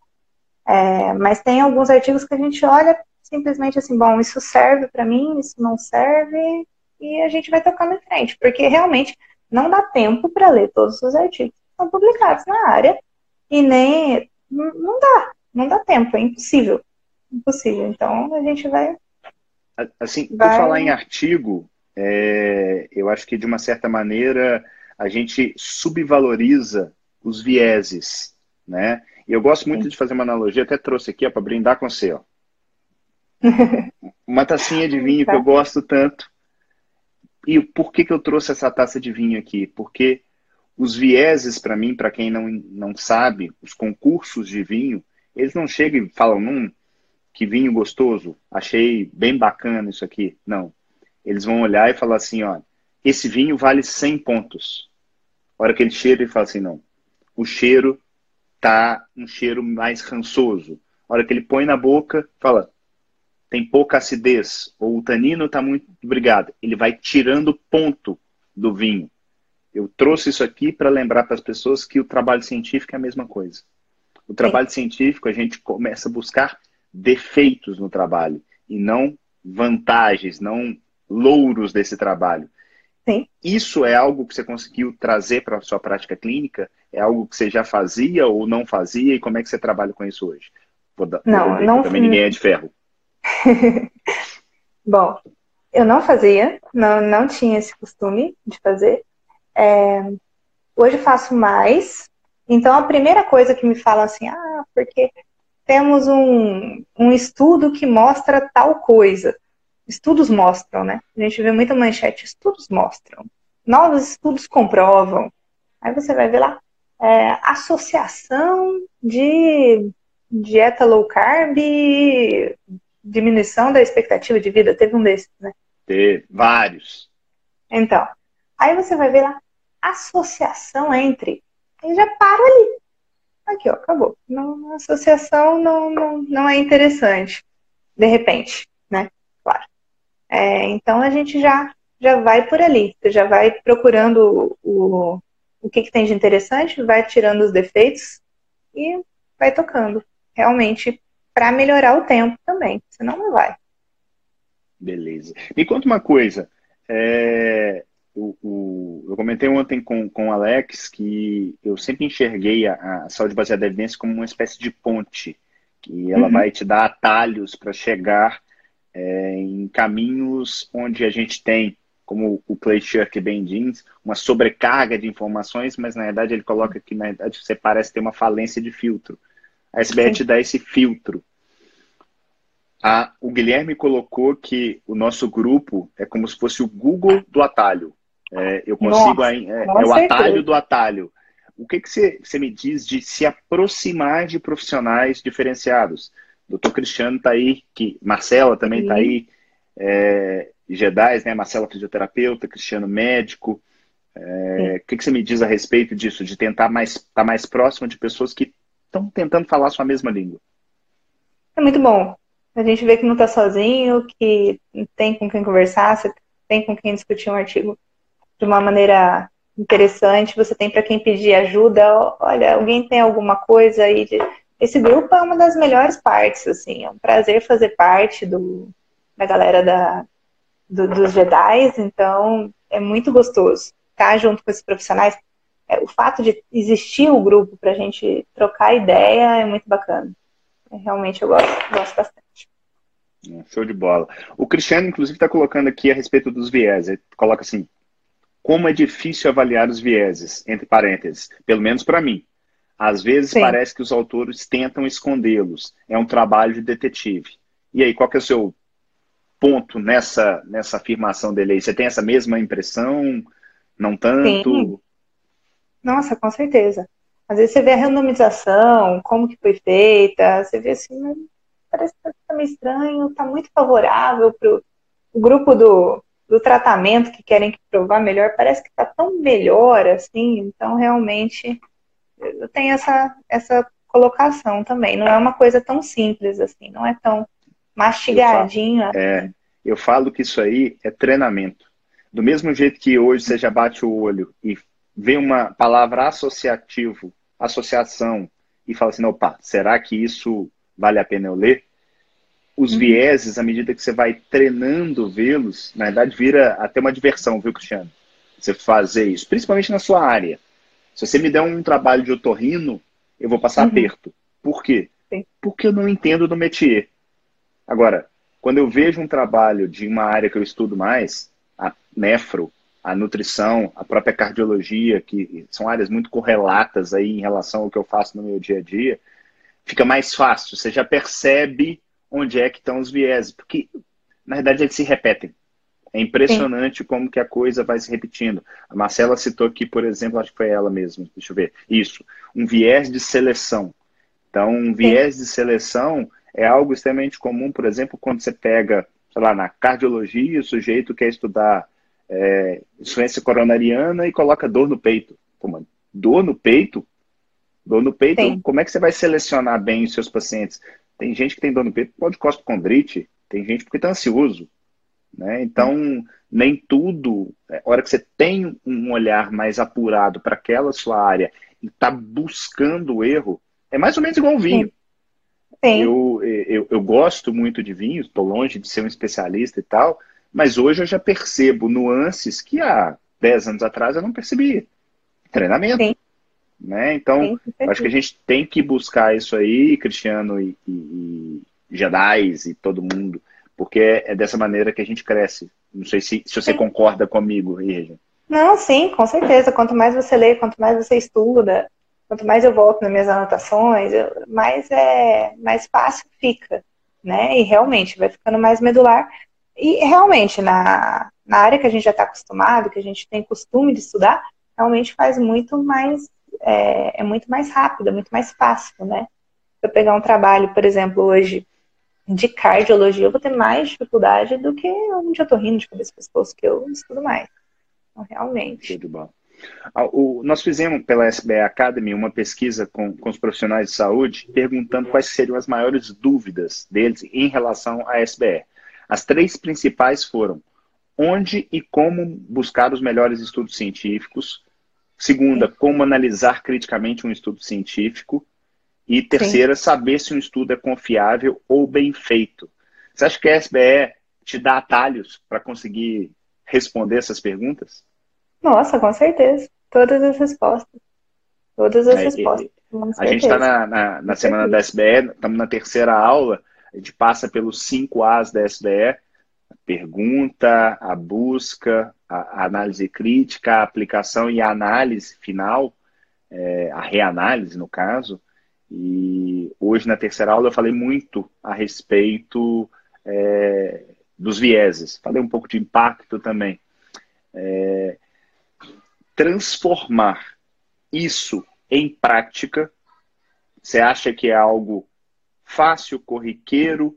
É, mas tem alguns artigos que a gente olha simplesmente assim, bom, isso serve para mim, isso não serve, e a gente vai tocando em frente, porque realmente não dá tempo para ler todos os artigos que são publicados na área e nem não dá, não dá tempo, é impossível, impossível. Então a gente vai assim, vai... por falar em artigo, é, eu acho que de uma certa maneira a gente subvaloriza os vieses, né? E eu gosto muito Sim. de fazer uma analogia, até trouxe aqui para brindar com você, ó. uma tacinha de vinho tá. que eu gosto tanto e por que, que eu trouxe essa taça de vinho aqui? Porque os vieses, para mim, para quem não, não sabe, os concursos de vinho, eles não chegam e falam, hum, que vinho gostoso, achei bem bacana isso aqui. Não. Eles vão olhar e falar assim, ó, esse vinho vale 100 pontos. A hora que ele cheira, ele fala assim, não, o cheiro tá um cheiro mais rançoso. A hora que ele põe na boca, fala, tem pouca acidez, ou o tanino está muito obrigado, ele vai tirando ponto do vinho. eu trouxe isso aqui para lembrar para as pessoas que o trabalho científico é a mesma coisa. O trabalho Sim. científico, a gente começa a buscar defeitos no trabalho e não vantagens, não louros desse trabalho. Sim. Isso é algo que você conseguiu trazer para a sua prática clínica? É algo que você já fazia ou não fazia? E como é que você trabalha com isso hoje? Vou dar, não, não. Também ninguém é de ferro. Bom, eu não fazia, não, não tinha esse costume de fazer. É, hoje faço mais. Então, a primeira coisa que me falam assim, ah, porque temos um, um estudo que mostra tal coisa. Estudos mostram, né? A gente vê muita manchete, estudos mostram. Novos estudos comprovam. Aí você vai ver lá, é, associação de dieta low carb diminuição da expectativa de vida. Teve um desses, né? Teve, vários. Então, aí você vai ver lá, associação entre. Aí já para ali. Aqui, ó, acabou. Não, associação não, não, não é interessante. De repente, né? Claro. É, então a gente já, já vai por ali. Você já vai procurando o, o, que, que tem de interessante, vai tirando os defeitos e vai tocando. Realmente, para melhorar o tempo também. Senão não vai. Beleza. Me conta uma coisa. É, o, o, eu comentei ontem com, com o Alex que eu sempre enxerguei a, a saúde baseada em evidência como uma espécie de ponte, que ela uhum. vai te dar atalhos para chegar é, em caminhos onde a gente tem, como o Clay Shirk bem diz, uma sobrecarga de informações, mas na verdade ele coloca que na verdade você parece ter uma falência de filtro. A SBR te dá esse filtro. A, o Guilherme colocou que o nosso grupo é como se fosse o Google do atalho. É, eu consigo. Nossa, é, é, o atalho do atalho. O que, que você, você me diz de se aproximar de profissionais diferenciados? Doutor Cristiano está aí, que Marcela também está aí, é, Gedais, né? Marcela fisioterapeuta, Cristiano médico. É, o que, que você me diz a respeito disso, de tentar mais estar tá mais próximo de pessoas que estão tentando falar a sua mesma língua? É muito bom. A gente vê que não está sozinho, que tem com quem conversar, você tem com quem discutir um artigo de uma maneira interessante, você tem para quem pedir ajuda. Olha, alguém tem alguma coisa aí de... Esse grupo é uma das melhores partes, assim, é um prazer fazer parte do, da galera da, do, dos Jedi, então é muito gostoso estar junto com esses profissionais. É, o fato de existir o grupo para a gente trocar ideia é muito bacana. É, realmente eu gosto, gosto bastante. Show de bola. O Cristiano, inclusive, está colocando aqui a respeito dos viés. Ele coloca assim: como é difícil avaliar os vieses, entre parênteses, pelo menos para mim. Às vezes Sim. parece que os autores tentam escondê-los. É um trabalho de detetive. E aí, qual que é o seu ponto nessa, nessa afirmação dele aí? Você tem essa mesma impressão? Não tanto? Sim. Nossa, com certeza. Às vezes você vê a randomização, como que foi feita, você vê assim, hum, parece que tá meio estranho, tá muito favorável pro o grupo do, do tratamento que querem provar melhor, parece que está tão melhor, assim, então realmente eu tenho essa, essa colocação também. Não é uma coisa tão simples assim, não é tão mastigadinho. Eu falo, é, eu falo que isso aí é treinamento. Do mesmo jeito que hoje você já bate o olho e vê uma palavra associativo, associação, e fala assim, opa, será que isso vale a pena eu ler? os uhum. vieses, à medida que você vai treinando vê-los, na verdade vira até uma diversão, viu, Cristiano? Você fazer isso, principalmente na sua área. Se você me der um trabalho de otorrino, eu vou passar uhum. aperto. Por quê? Sim. Porque eu não entendo do métier. Agora, quando eu vejo um trabalho de uma área que eu estudo mais, a nefro, a nutrição, a própria cardiologia, que são áreas muito correlatas aí em relação ao que eu faço no meu dia a dia, fica mais fácil. Você já percebe onde é que estão os vieses, porque na verdade eles se repetem. É impressionante Sim. como que a coisa vai se repetindo. A Marcela citou aqui, por exemplo, acho que foi ela mesma, deixa eu ver. Isso, um viés de seleção. Então, um viés Sim. de seleção é algo extremamente comum, por exemplo, quando você pega, sei lá, na cardiologia, o sujeito quer estudar é, insuficiência coronariana e coloca dor no peito. Pô, mano, dor no peito? Dor no peito, Sim. como é que você vai selecionar bem os seus pacientes? Tem gente que tem dor no peito pode costocondrite, tem gente porque está ansioso. Né? Então, nem tudo, é, a hora que você tem um olhar mais apurado para aquela sua área e está buscando o erro, é mais ou menos igual o vinho. Sim. Eu, eu, eu gosto muito de vinho, estou longe de ser um especialista e tal, mas hoje eu já percebo nuances que há 10 anos atrás eu não percebia. Treinamento. Sim. Né? Então, Sim, acho que a gente tem que buscar isso aí, Cristiano e, e, e Jedi e todo mundo, porque é, é dessa maneira que a gente cresce. Não sei se, se você sim. concorda comigo, Irja. Não, sim, com certeza. Quanto mais você lê, quanto mais você estuda, quanto mais eu volto nas minhas anotações, mais é mais fácil fica, né? E realmente vai ficando mais medular. E realmente, na, na área que a gente já está acostumado, que a gente tem costume de estudar, realmente faz muito mais, é, é muito mais rápido, é muito mais fácil, né? Se eu pegar um trabalho, por exemplo, hoje de cardiologia, eu vou ter mais dificuldade do que um de otorrino de cabeça e pescoço, que eu estudo mais. Então, realmente. Tudo bom. Ah, nós fizemos pela SBE Academy uma pesquisa com, com os profissionais de saúde perguntando quais seriam as maiores dúvidas deles em relação à SBE. As três principais foram onde e como buscar os melhores estudos científicos. Segunda, como analisar criticamente um estudo científico. E terceira, Sim. saber se um estudo é confiável ou bem feito. Você acha que a SBE te dá atalhos para conseguir responder essas perguntas? Nossa, com certeza. Todas as respostas. Todas as é, respostas. A gente está na, na, na semana da SBE, estamos na terceira aula, a gente passa pelos cinco As da SBE, a pergunta, a busca, a, análise crítica, a aplicação e a análise final, é, a reanálise no caso. E hoje na terceira aula eu falei muito a respeito é, dos vieses, falei um pouco de impacto também. É, transformar isso em prática, você acha que é algo fácil, corriqueiro?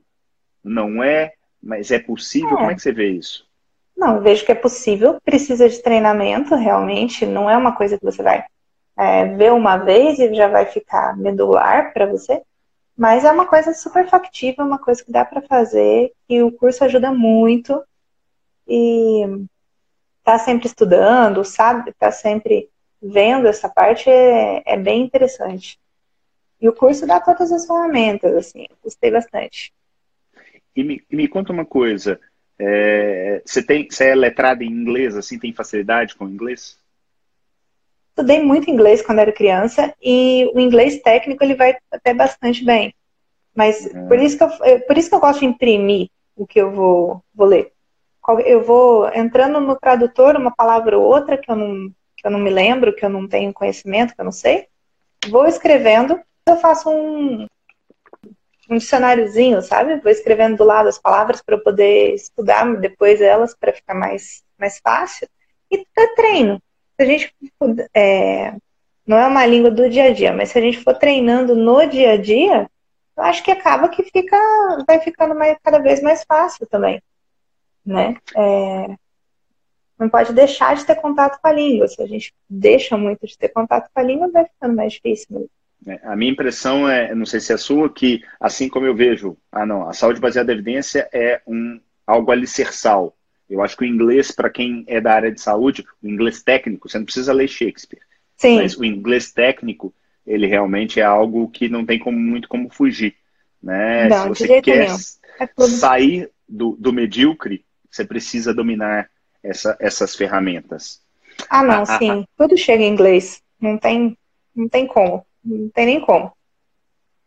Não é? Mas é possível? É. Como é que você vê isso? Não, vejo que é possível, precisa de treinamento, realmente, não é uma coisa que você vai é, ver uma vez e já vai ficar medular para você, mas é uma coisa super factível, uma coisa que dá para fazer, e o curso ajuda muito, e tá sempre estudando, sabe, tá sempre vendo essa parte é, é bem interessante. E o curso dá todas as ferramentas, assim, gostei bastante. E me, me conta uma coisa, é, você, tem, você é letrada em inglês, assim, tem facilidade com inglês? Estudei muito inglês quando era criança e o inglês técnico ele vai até bastante bem. Mas uhum. por, isso que eu, por isso que eu gosto de imprimir o que eu vou, vou ler eu vou entrando no tradutor uma palavra ou outra que eu não, que eu não me lembro, que eu não tenho conhecimento, que eu não sei, vou escrevendo, eu faço um, um dicionáriozinho, sabe? Vou escrevendo do lado as palavras para eu poder estudar depois elas para ficar mais, mais fácil. E treino. Se a gente é, não é uma língua do dia a dia, mas se a gente for treinando no dia a dia, eu acho que acaba que fica, vai ficando mais, cada vez mais fácil também né? É, não pode deixar de ter contato com a língua. Se a gente deixa muito de ter contato com a língua, vai ficando mais difícil. É, a minha impressão é, não sei se é a sua, que assim como eu vejo, ah não, a saúde baseada em evidência é um algo alicerçal. Eu acho que o inglês, para quem é da área de saúde, o inglês técnico, você não precisa ler Shakespeare. Sim. Mas o inglês técnico, ele realmente é algo que não tem como, muito como fugir. Né? Não, se você quer é sair do, do medíocre, você precisa dominar essa, essas ferramentas. Ah, não, ah, ah sim. Ah, Tudo chega em inglês. Não tem, não tem como. Não tem nem como.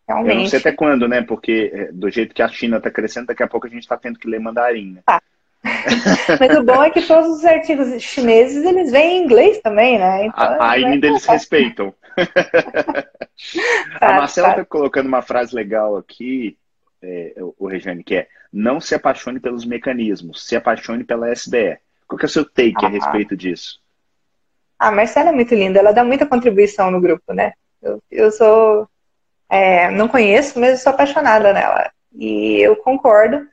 Realmente. Eu não sei até quando, né? Porque é, do jeito que a China está crescendo, daqui a pouco a gente está tendo que ler mandarim. Né? Tá. Mas o bom é que todos os artigos chineses eles vêm em inglês também, né? Então, a, ainda eles respeitam. tá, a Marcela está tá colocando uma frase legal aqui, é, o Regiane, que é não se apaixone pelos mecanismos, se apaixone pela SBE. Qual que é o seu take ah, a respeito disso? A Marcela é muito linda, ela dá muita contribuição no grupo, né? Eu, eu sou. É, não conheço, mas eu sou apaixonada nela. E eu concordo,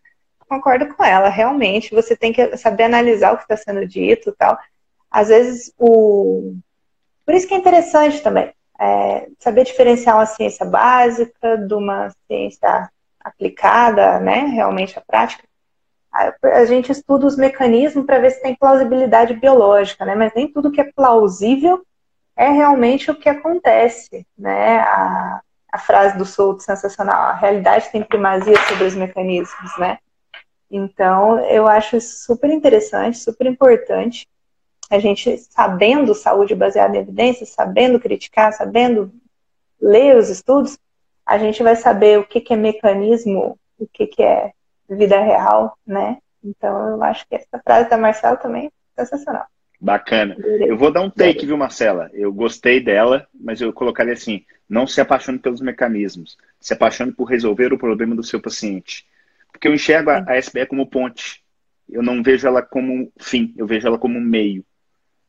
concordo com ela. Realmente, você tem que saber analisar o que está sendo dito tal. Às vezes, o. Por isso que é interessante também. É, saber diferenciar uma ciência básica de uma ciência aplicada, né, realmente a prática. a gente estuda os mecanismos para ver se tem plausibilidade biológica, né? Mas nem tudo que é plausível é realmente o que acontece, né? A, a frase do Souto sensacional, a realidade tem primazia sobre os mecanismos, né? Então, eu acho isso super interessante, super importante. A gente sabendo saúde baseada em evidências, sabendo criticar, sabendo ler os estudos, a gente vai saber o que, que é mecanismo, o que, que é vida real, né? Então, eu acho que essa frase da Marcela também é sensacional. Bacana. Eu vou dar um take, viu, Marcela? Eu gostei dela, mas eu colocaria assim: não se apaixone pelos mecanismos, se apaixone por resolver o problema do seu paciente. Porque eu enxergo a, SBE como ponte. Eu não vejo ela como fim, eu vejo ela como meio.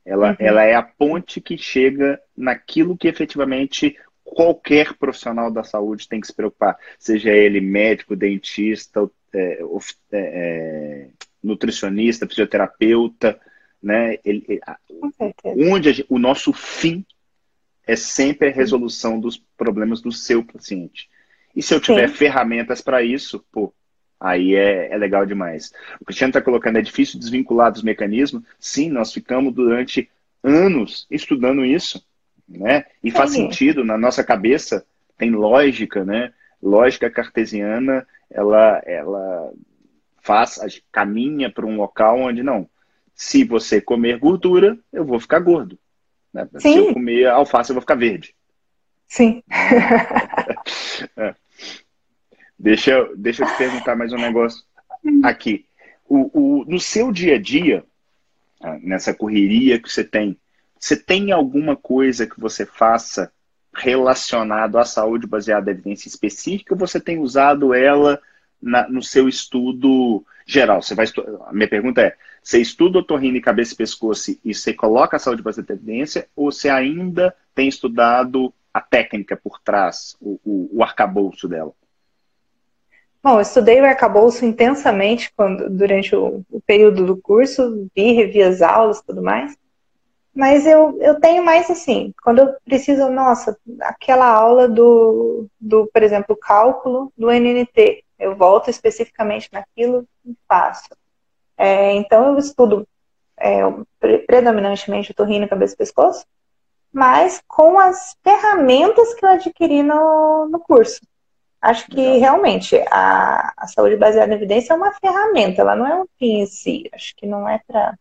Ela, uhum. ela é a ponte que chega naquilo que efetivamente qualquer profissional da saúde tem que se preocupar, seja ele médico, dentista, é, é, é, nutricionista, fisioterapeuta, né? Ele, onde gente, o nosso fim é sempre a resolução dos problemas do seu paciente. E se eu tiver Sim. ferramentas para isso, pô, aí é, é legal demais. O Cristiano está colocando, é difícil desvincular dos mecanismos. Sim, nós ficamos durante anos estudando isso, né? E faz sentido na nossa cabeça, tem lógica, né? Lógica cartesiana, ela, ela faz, caminha para um local onde não. Se você comer gordura, eu vou ficar gordo. Né? Se eu comer alface, eu vou ficar verde. Sim. é. Deixa, deixa eu te perguntar mais um negócio aqui. O, o, no seu dia a dia, ah, nessa correria que você tem, você tem alguma coisa que você faça relacionado à saúde baseada em evidência específica ou você tem usado ela na, no seu estudo geral? Você vai a minha pergunta é: você estuda otorrino e cabeça e pescoço e você coloca a saúde baseada em evidência ou você ainda tem estudado a técnica por trás, o, o, o arcabouço dela? Bom, eu estudei o arcabouço intensamente quando, durante o, o, período do curso, vi, revi as aulas e tudo mais. Mas eu, eu tenho mais assim, quando eu preciso, nossa, aquela aula do, do, por exemplo, cálculo do NNT, eu volto especificamente naquilo e faço. É, então eu estudo é, predominantemente o torrino, cabeça e pescoço, mas com as ferramentas que eu adquiri no, no curso. Acho que Legal. realmente a, a saúde baseada em evidência é uma ferramenta, ela não é um fim em si. Acho que não é para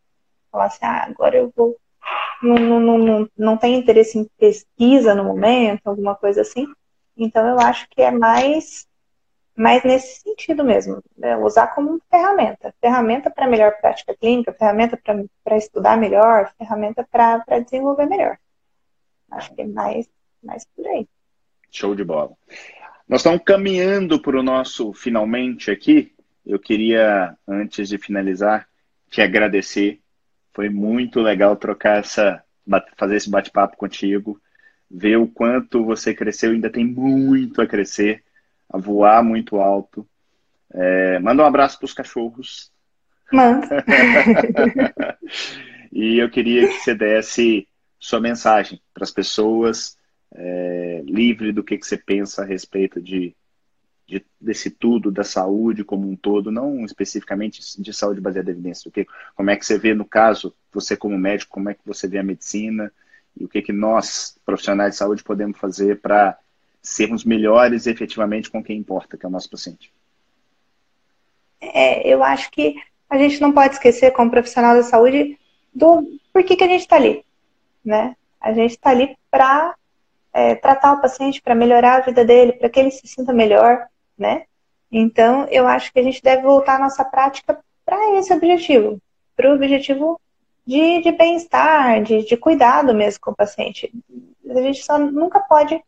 falar assim, ah, agora eu vou. Não, não, não, não tem interesse em pesquisa no momento, alguma coisa assim. Então eu acho que é mais, mais nesse sentido mesmo, né? usar como ferramenta. Ferramenta para melhor prática clínica, ferramenta para estudar melhor, ferramenta para desenvolver melhor. Acho que é mais, mais por aí. Show de bola. Nós estamos caminhando para o nosso finalmente aqui. Eu queria, antes de finalizar, te agradecer. Foi muito legal trocar essa, fazer esse bate-papo contigo, ver o quanto você cresceu, ainda tem muito a crescer, a voar muito alto. É, manda um abraço para os cachorros. Manda. e eu queria que você desse sua mensagem para as pessoas, é, livre do que, que você pensa a respeito de, de, desse tudo, da saúde como um todo, não especificamente de saúde baseada em evidência. Que, como é que você vê, no caso, você como médico, como é que você vê a medicina e o que, que nós, profissionais de saúde, podemos fazer para sermos melhores efetivamente com quem importa, que é o nosso paciente. É, eu acho que a gente não pode esquecer, como profissional da saúde, do por que, que a gente está ali. Né? A gente está ali para é, tratar o paciente para melhorar a vida dele, para que ele se sinta melhor, né? Então, eu acho que a gente deve voltar a nossa prática para esse objetivo, para o objetivo de, de bem-estar, de, de, cuidado mesmo com o paciente. A gente só nunca pode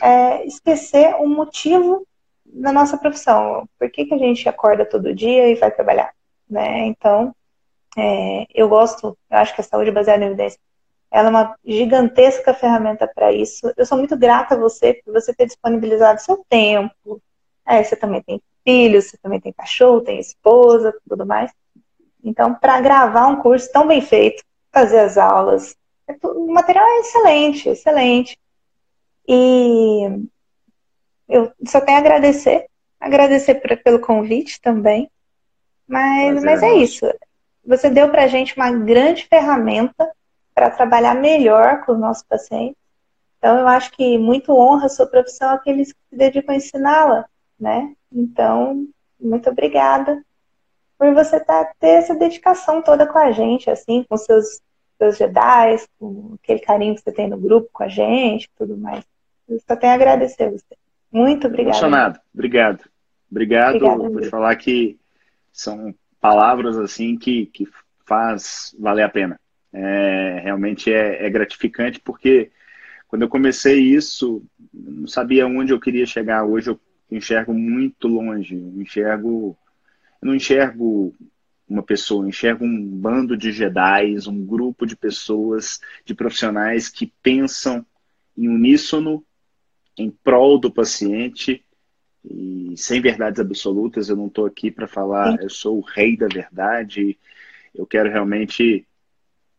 é, esquecer o motivo da nossa profissão. Por que, que a gente acorda todo dia e vai trabalhar? Né? Então, é, eu gosto, eu acho que a saúde baseada em evidência ela é uma gigantesca ferramenta para isso. Eu sou muito grata a você por você ter disponibilizado seu tempo. É, você também tem filhos, você também tem cachorro, tem esposa, tudo mais. Então, para gravar um curso tão bem feito, fazer as aulas, é tudo, o material é excelente, excelente. E eu só tenho a agradecer, agradecer pelo convite também. Mas, mas é isso. Você deu para a gente uma grande ferramenta para trabalhar melhor com os nossos pacientes. Então, eu acho que muito honra a sua profissão aqueles que se dedicam a ensiná-la, né? Então, muito obrigada por você tá, ter essa dedicação toda com a gente, assim, com seus, seus Jedi, com aquele carinho que você tem no grupo com a gente, tudo mais. Eu só tenho a agradecer a você. Muito obrigada. Emocionado. Obrigado. Obrigado. Obrigada, Vou te falar que são palavras assim que, que faz valer a pena. É, realmente é, é gratificante porque quando eu comecei isso, não sabia onde eu queria chegar. Hoje eu enxergo muito longe. Eu enxergo, eu não enxergo uma pessoa, eu enxergo um bando de Jedi, um grupo de pessoas, de profissionais que pensam em uníssono em prol do paciente e sem verdades absolutas. Eu não estou aqui para falar, eu sou o rei da verdade. Eu quero realmente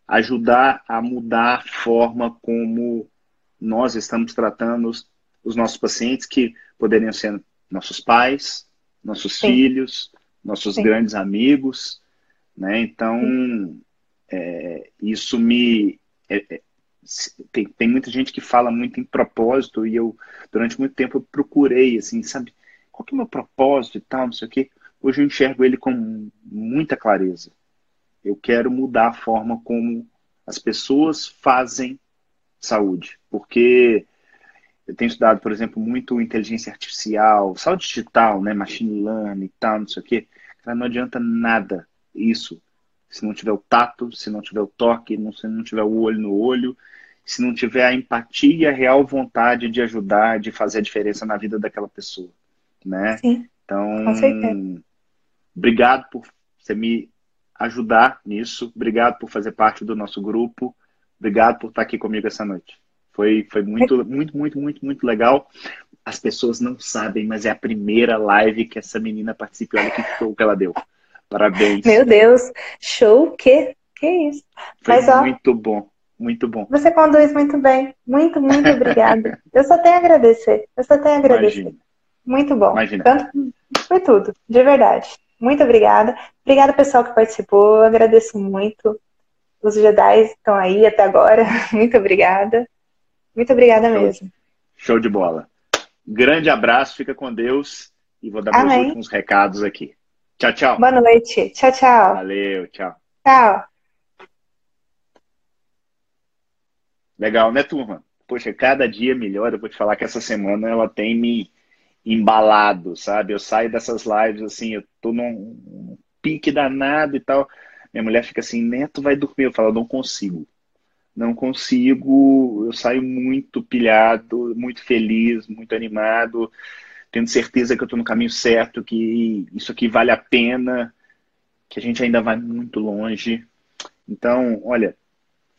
ajudar a mudar a forma como nós estamos tratando os, os nossos pacientes, que poderiam ser nossos pais, nossos Sim. filhos, nossos Sim. grandes amigos. Né? Então, é, isso me. É, é, tem, tem muita gente que fala muito em propósito e eu, durante muito tempo, procurei, assim, sabe, qual que é o meu propósito e tal, não sei o quê. Hoje eu enxergo ele com muita clareza. Eu quero mudar a forma como as pessoas fazem saúde, porque eu tenho estudado, por exemplo, muito inteligência artificial, saúde digital, né, machine learning e tal, não sei o quê. Cara, não adianta nada isso se não tiver o tato, se não tiver o toque, se não tiver o olho no olho, se não tiver a empatia e a real vontade de ajudar, de fazer a diferença na vida daquela pessoa, né? Sim, então, obrigado por você me ajudar nisso, obrigado por fazer parte do nosso grupo, obrigado por estar aqui comigo essa noite. Foi, foi muito, muito, muito, muito, muito legal. As pessoas não sabem, mas é a primeira live que essa menina participa. Olha que show que ela deu. Parabéns. Meu Deus, show que? Que isso? Foi Mas, ó, muito bom, muito bom. Você conduz muito bem. Muito, muito obrigada. Eu só tenho a agradecer. Eu só tenho a agradecer. Imagina. Muito bom. Imagina. Tanto, foi tudo, de verdade. Muito obrigada. Obrigada, pessoal que participou. Eu agradeço muito. Os Jedi estão aí até agora. Muito obrigada. Muito obrigada Show. mesmo. Show de bola. Grande abraço, fica com Deus. E vou dar Amém. meus últimos recados aqui. Tchau, tchau. Boa noite. Tchau, tchau. Valeu, tchau. Tchau. Legal, né, turma? Poxa, cada dia melhor. Eu vou te falar que essa semana ela tem me embalado, sabe? Eu saio dessas lives assim, eu tô num pique danado e tal. Minha mulher fica assim, Neto vai dormir. Eu falo, não consigo. Não consigo. Eu saio muito pilhado, muito feliz, muito animado tendo certeza que eu estou no caminho certo, que isso aqui vale a pena, que a gente ainda vai muito longe. Então, olha,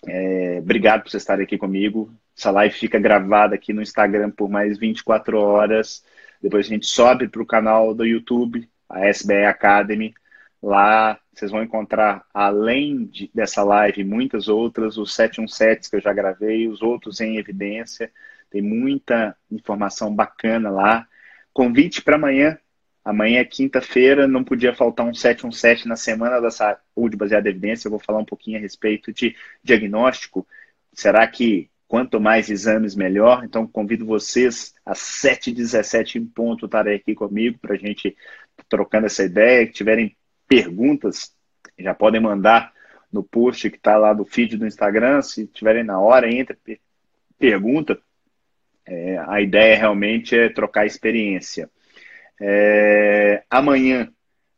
é, obrigado por vocês estarem aqui comigo. Essa live fica gravada aqui no Instagram por mais 24 horas. Depois a gente sobe para o canal do YouTube, a SBE Academy. Lá vocês vão encontrar, além de, dessa live, muitas outras, os 717 que eu já gravei, os outros em evidência. Tem muita informação bacana lá. Convite para amanhã. Amanhã é quinta-feira, não podia faltar um 717 na semana da saúde baseada em evidência. Eu vou falar um pouquinho a respeito de diagnóstico. Será que quanto mais exames, melhor? Então, convido vocês às 7h17 em ponto estarem aqui comigo para a gente trocando essa ideia. Se tiverem perguntas, já podem mandar no post que está lá no feed do Instagram. Se tiverem na hora, entra, pergunta. É, a ideia realmente é trocar experiência. É, amanhã,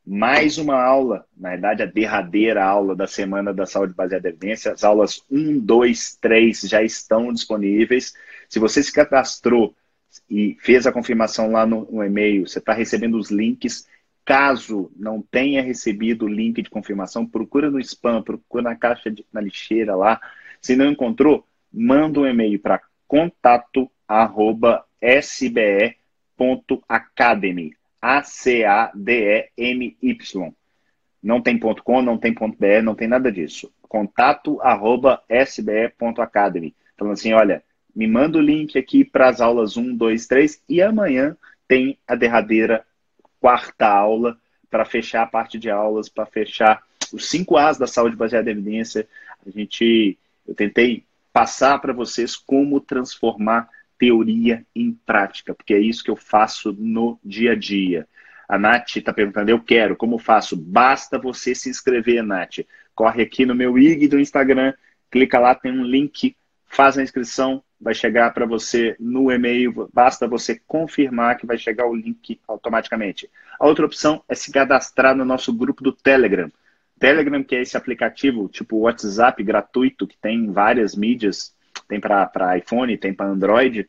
mais uma aula, na verdade, a derradeira aula da Semana da Saúde Baseada em Evidência. As aulas 1, 2, 3 já estão disponíveis. Se você se cadastrou e fez a confirmação lá no, no e-mail, você está recebendo os links. Caso não tenha recebido o link de confirmação, procura no spam, procura na caixa de, na lixeira lá. Se não encontrou, manda um e-mail para contato arroba sbe.academy. A-C-A-D-E-M-Y. Não tem ponto .com, não tem ponto .br, não tem nada disso. Contato arroba sbe.academy. Falando assim, olha, me manda o link aqui para as aulas 1, 2, 3 e amanhã tem a derradeira quarta aula para fechar a parte de aulas, para fechar os cinco As da saúde baseada em evidência. A gente, eu tentei passar para vocês como transformar teoria em prática, porque é isso que eu faço no dia a dia. A Nath está perguntando, eu quero, como faço? Basta você se inscrever, Nath. Corre aqui no meu IG do Instagram, clica lá, tem um link, faz a inscrição, vai chegar para você no e-mail, basta você confirmar que vai chegar o link automaticamente. A outra opção é se cadastrar no nosso grupo do Telegram. Telegram, que é esse aplicativo tipo WhatsApp gratuito, que tem várias mídias, tem para iPhone, tem para Android.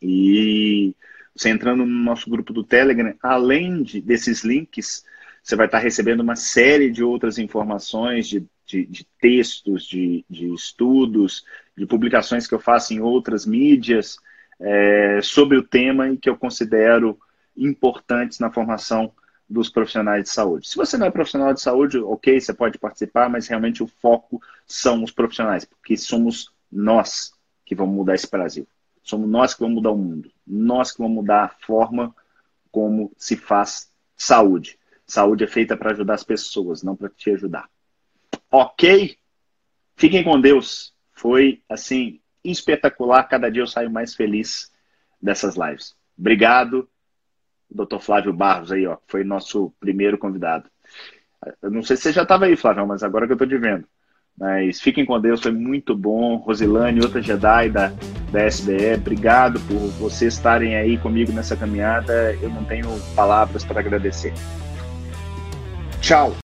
E você entrando no nosso grupo do Telegram, além de, desses links, você vai estar recebendo uma série de outras informações, de, de, de textos, de, de, estudos, de publicações que eu faço em outras mídias é, sobre o tema e que eu considero importantes na formação dos profissionais de saúde. Se você não é profissional de saúde, ok, você pode participar, mas realmente o foco são os profissionais, porque somos nós que vamos mudar esse Brasil. Somos nós que vamos mudar o mundo. Nós que vamos mudar a forma como se faz saúde. Saúde é feita para ajudar as pessoas, não para te ajudar. Ok? Fiquem com Deus. Foi, assim, espetacular. Cada dia eu saio mais feliz dessas lives. Obrigado, Dr. Flávio Barros aí, ó, foi nosso primeiro convidado. Eu não sei se você já estava aí, Flávio, mas agora que eu estou te vendo. Mas fiquem com Deus, foi muito bom. Rosilane, outra Jedi da, da SBE, obrigado por vocês estarem aí comigo nessa caminhada. Eu não tenho palavras para agradecer. Tchau!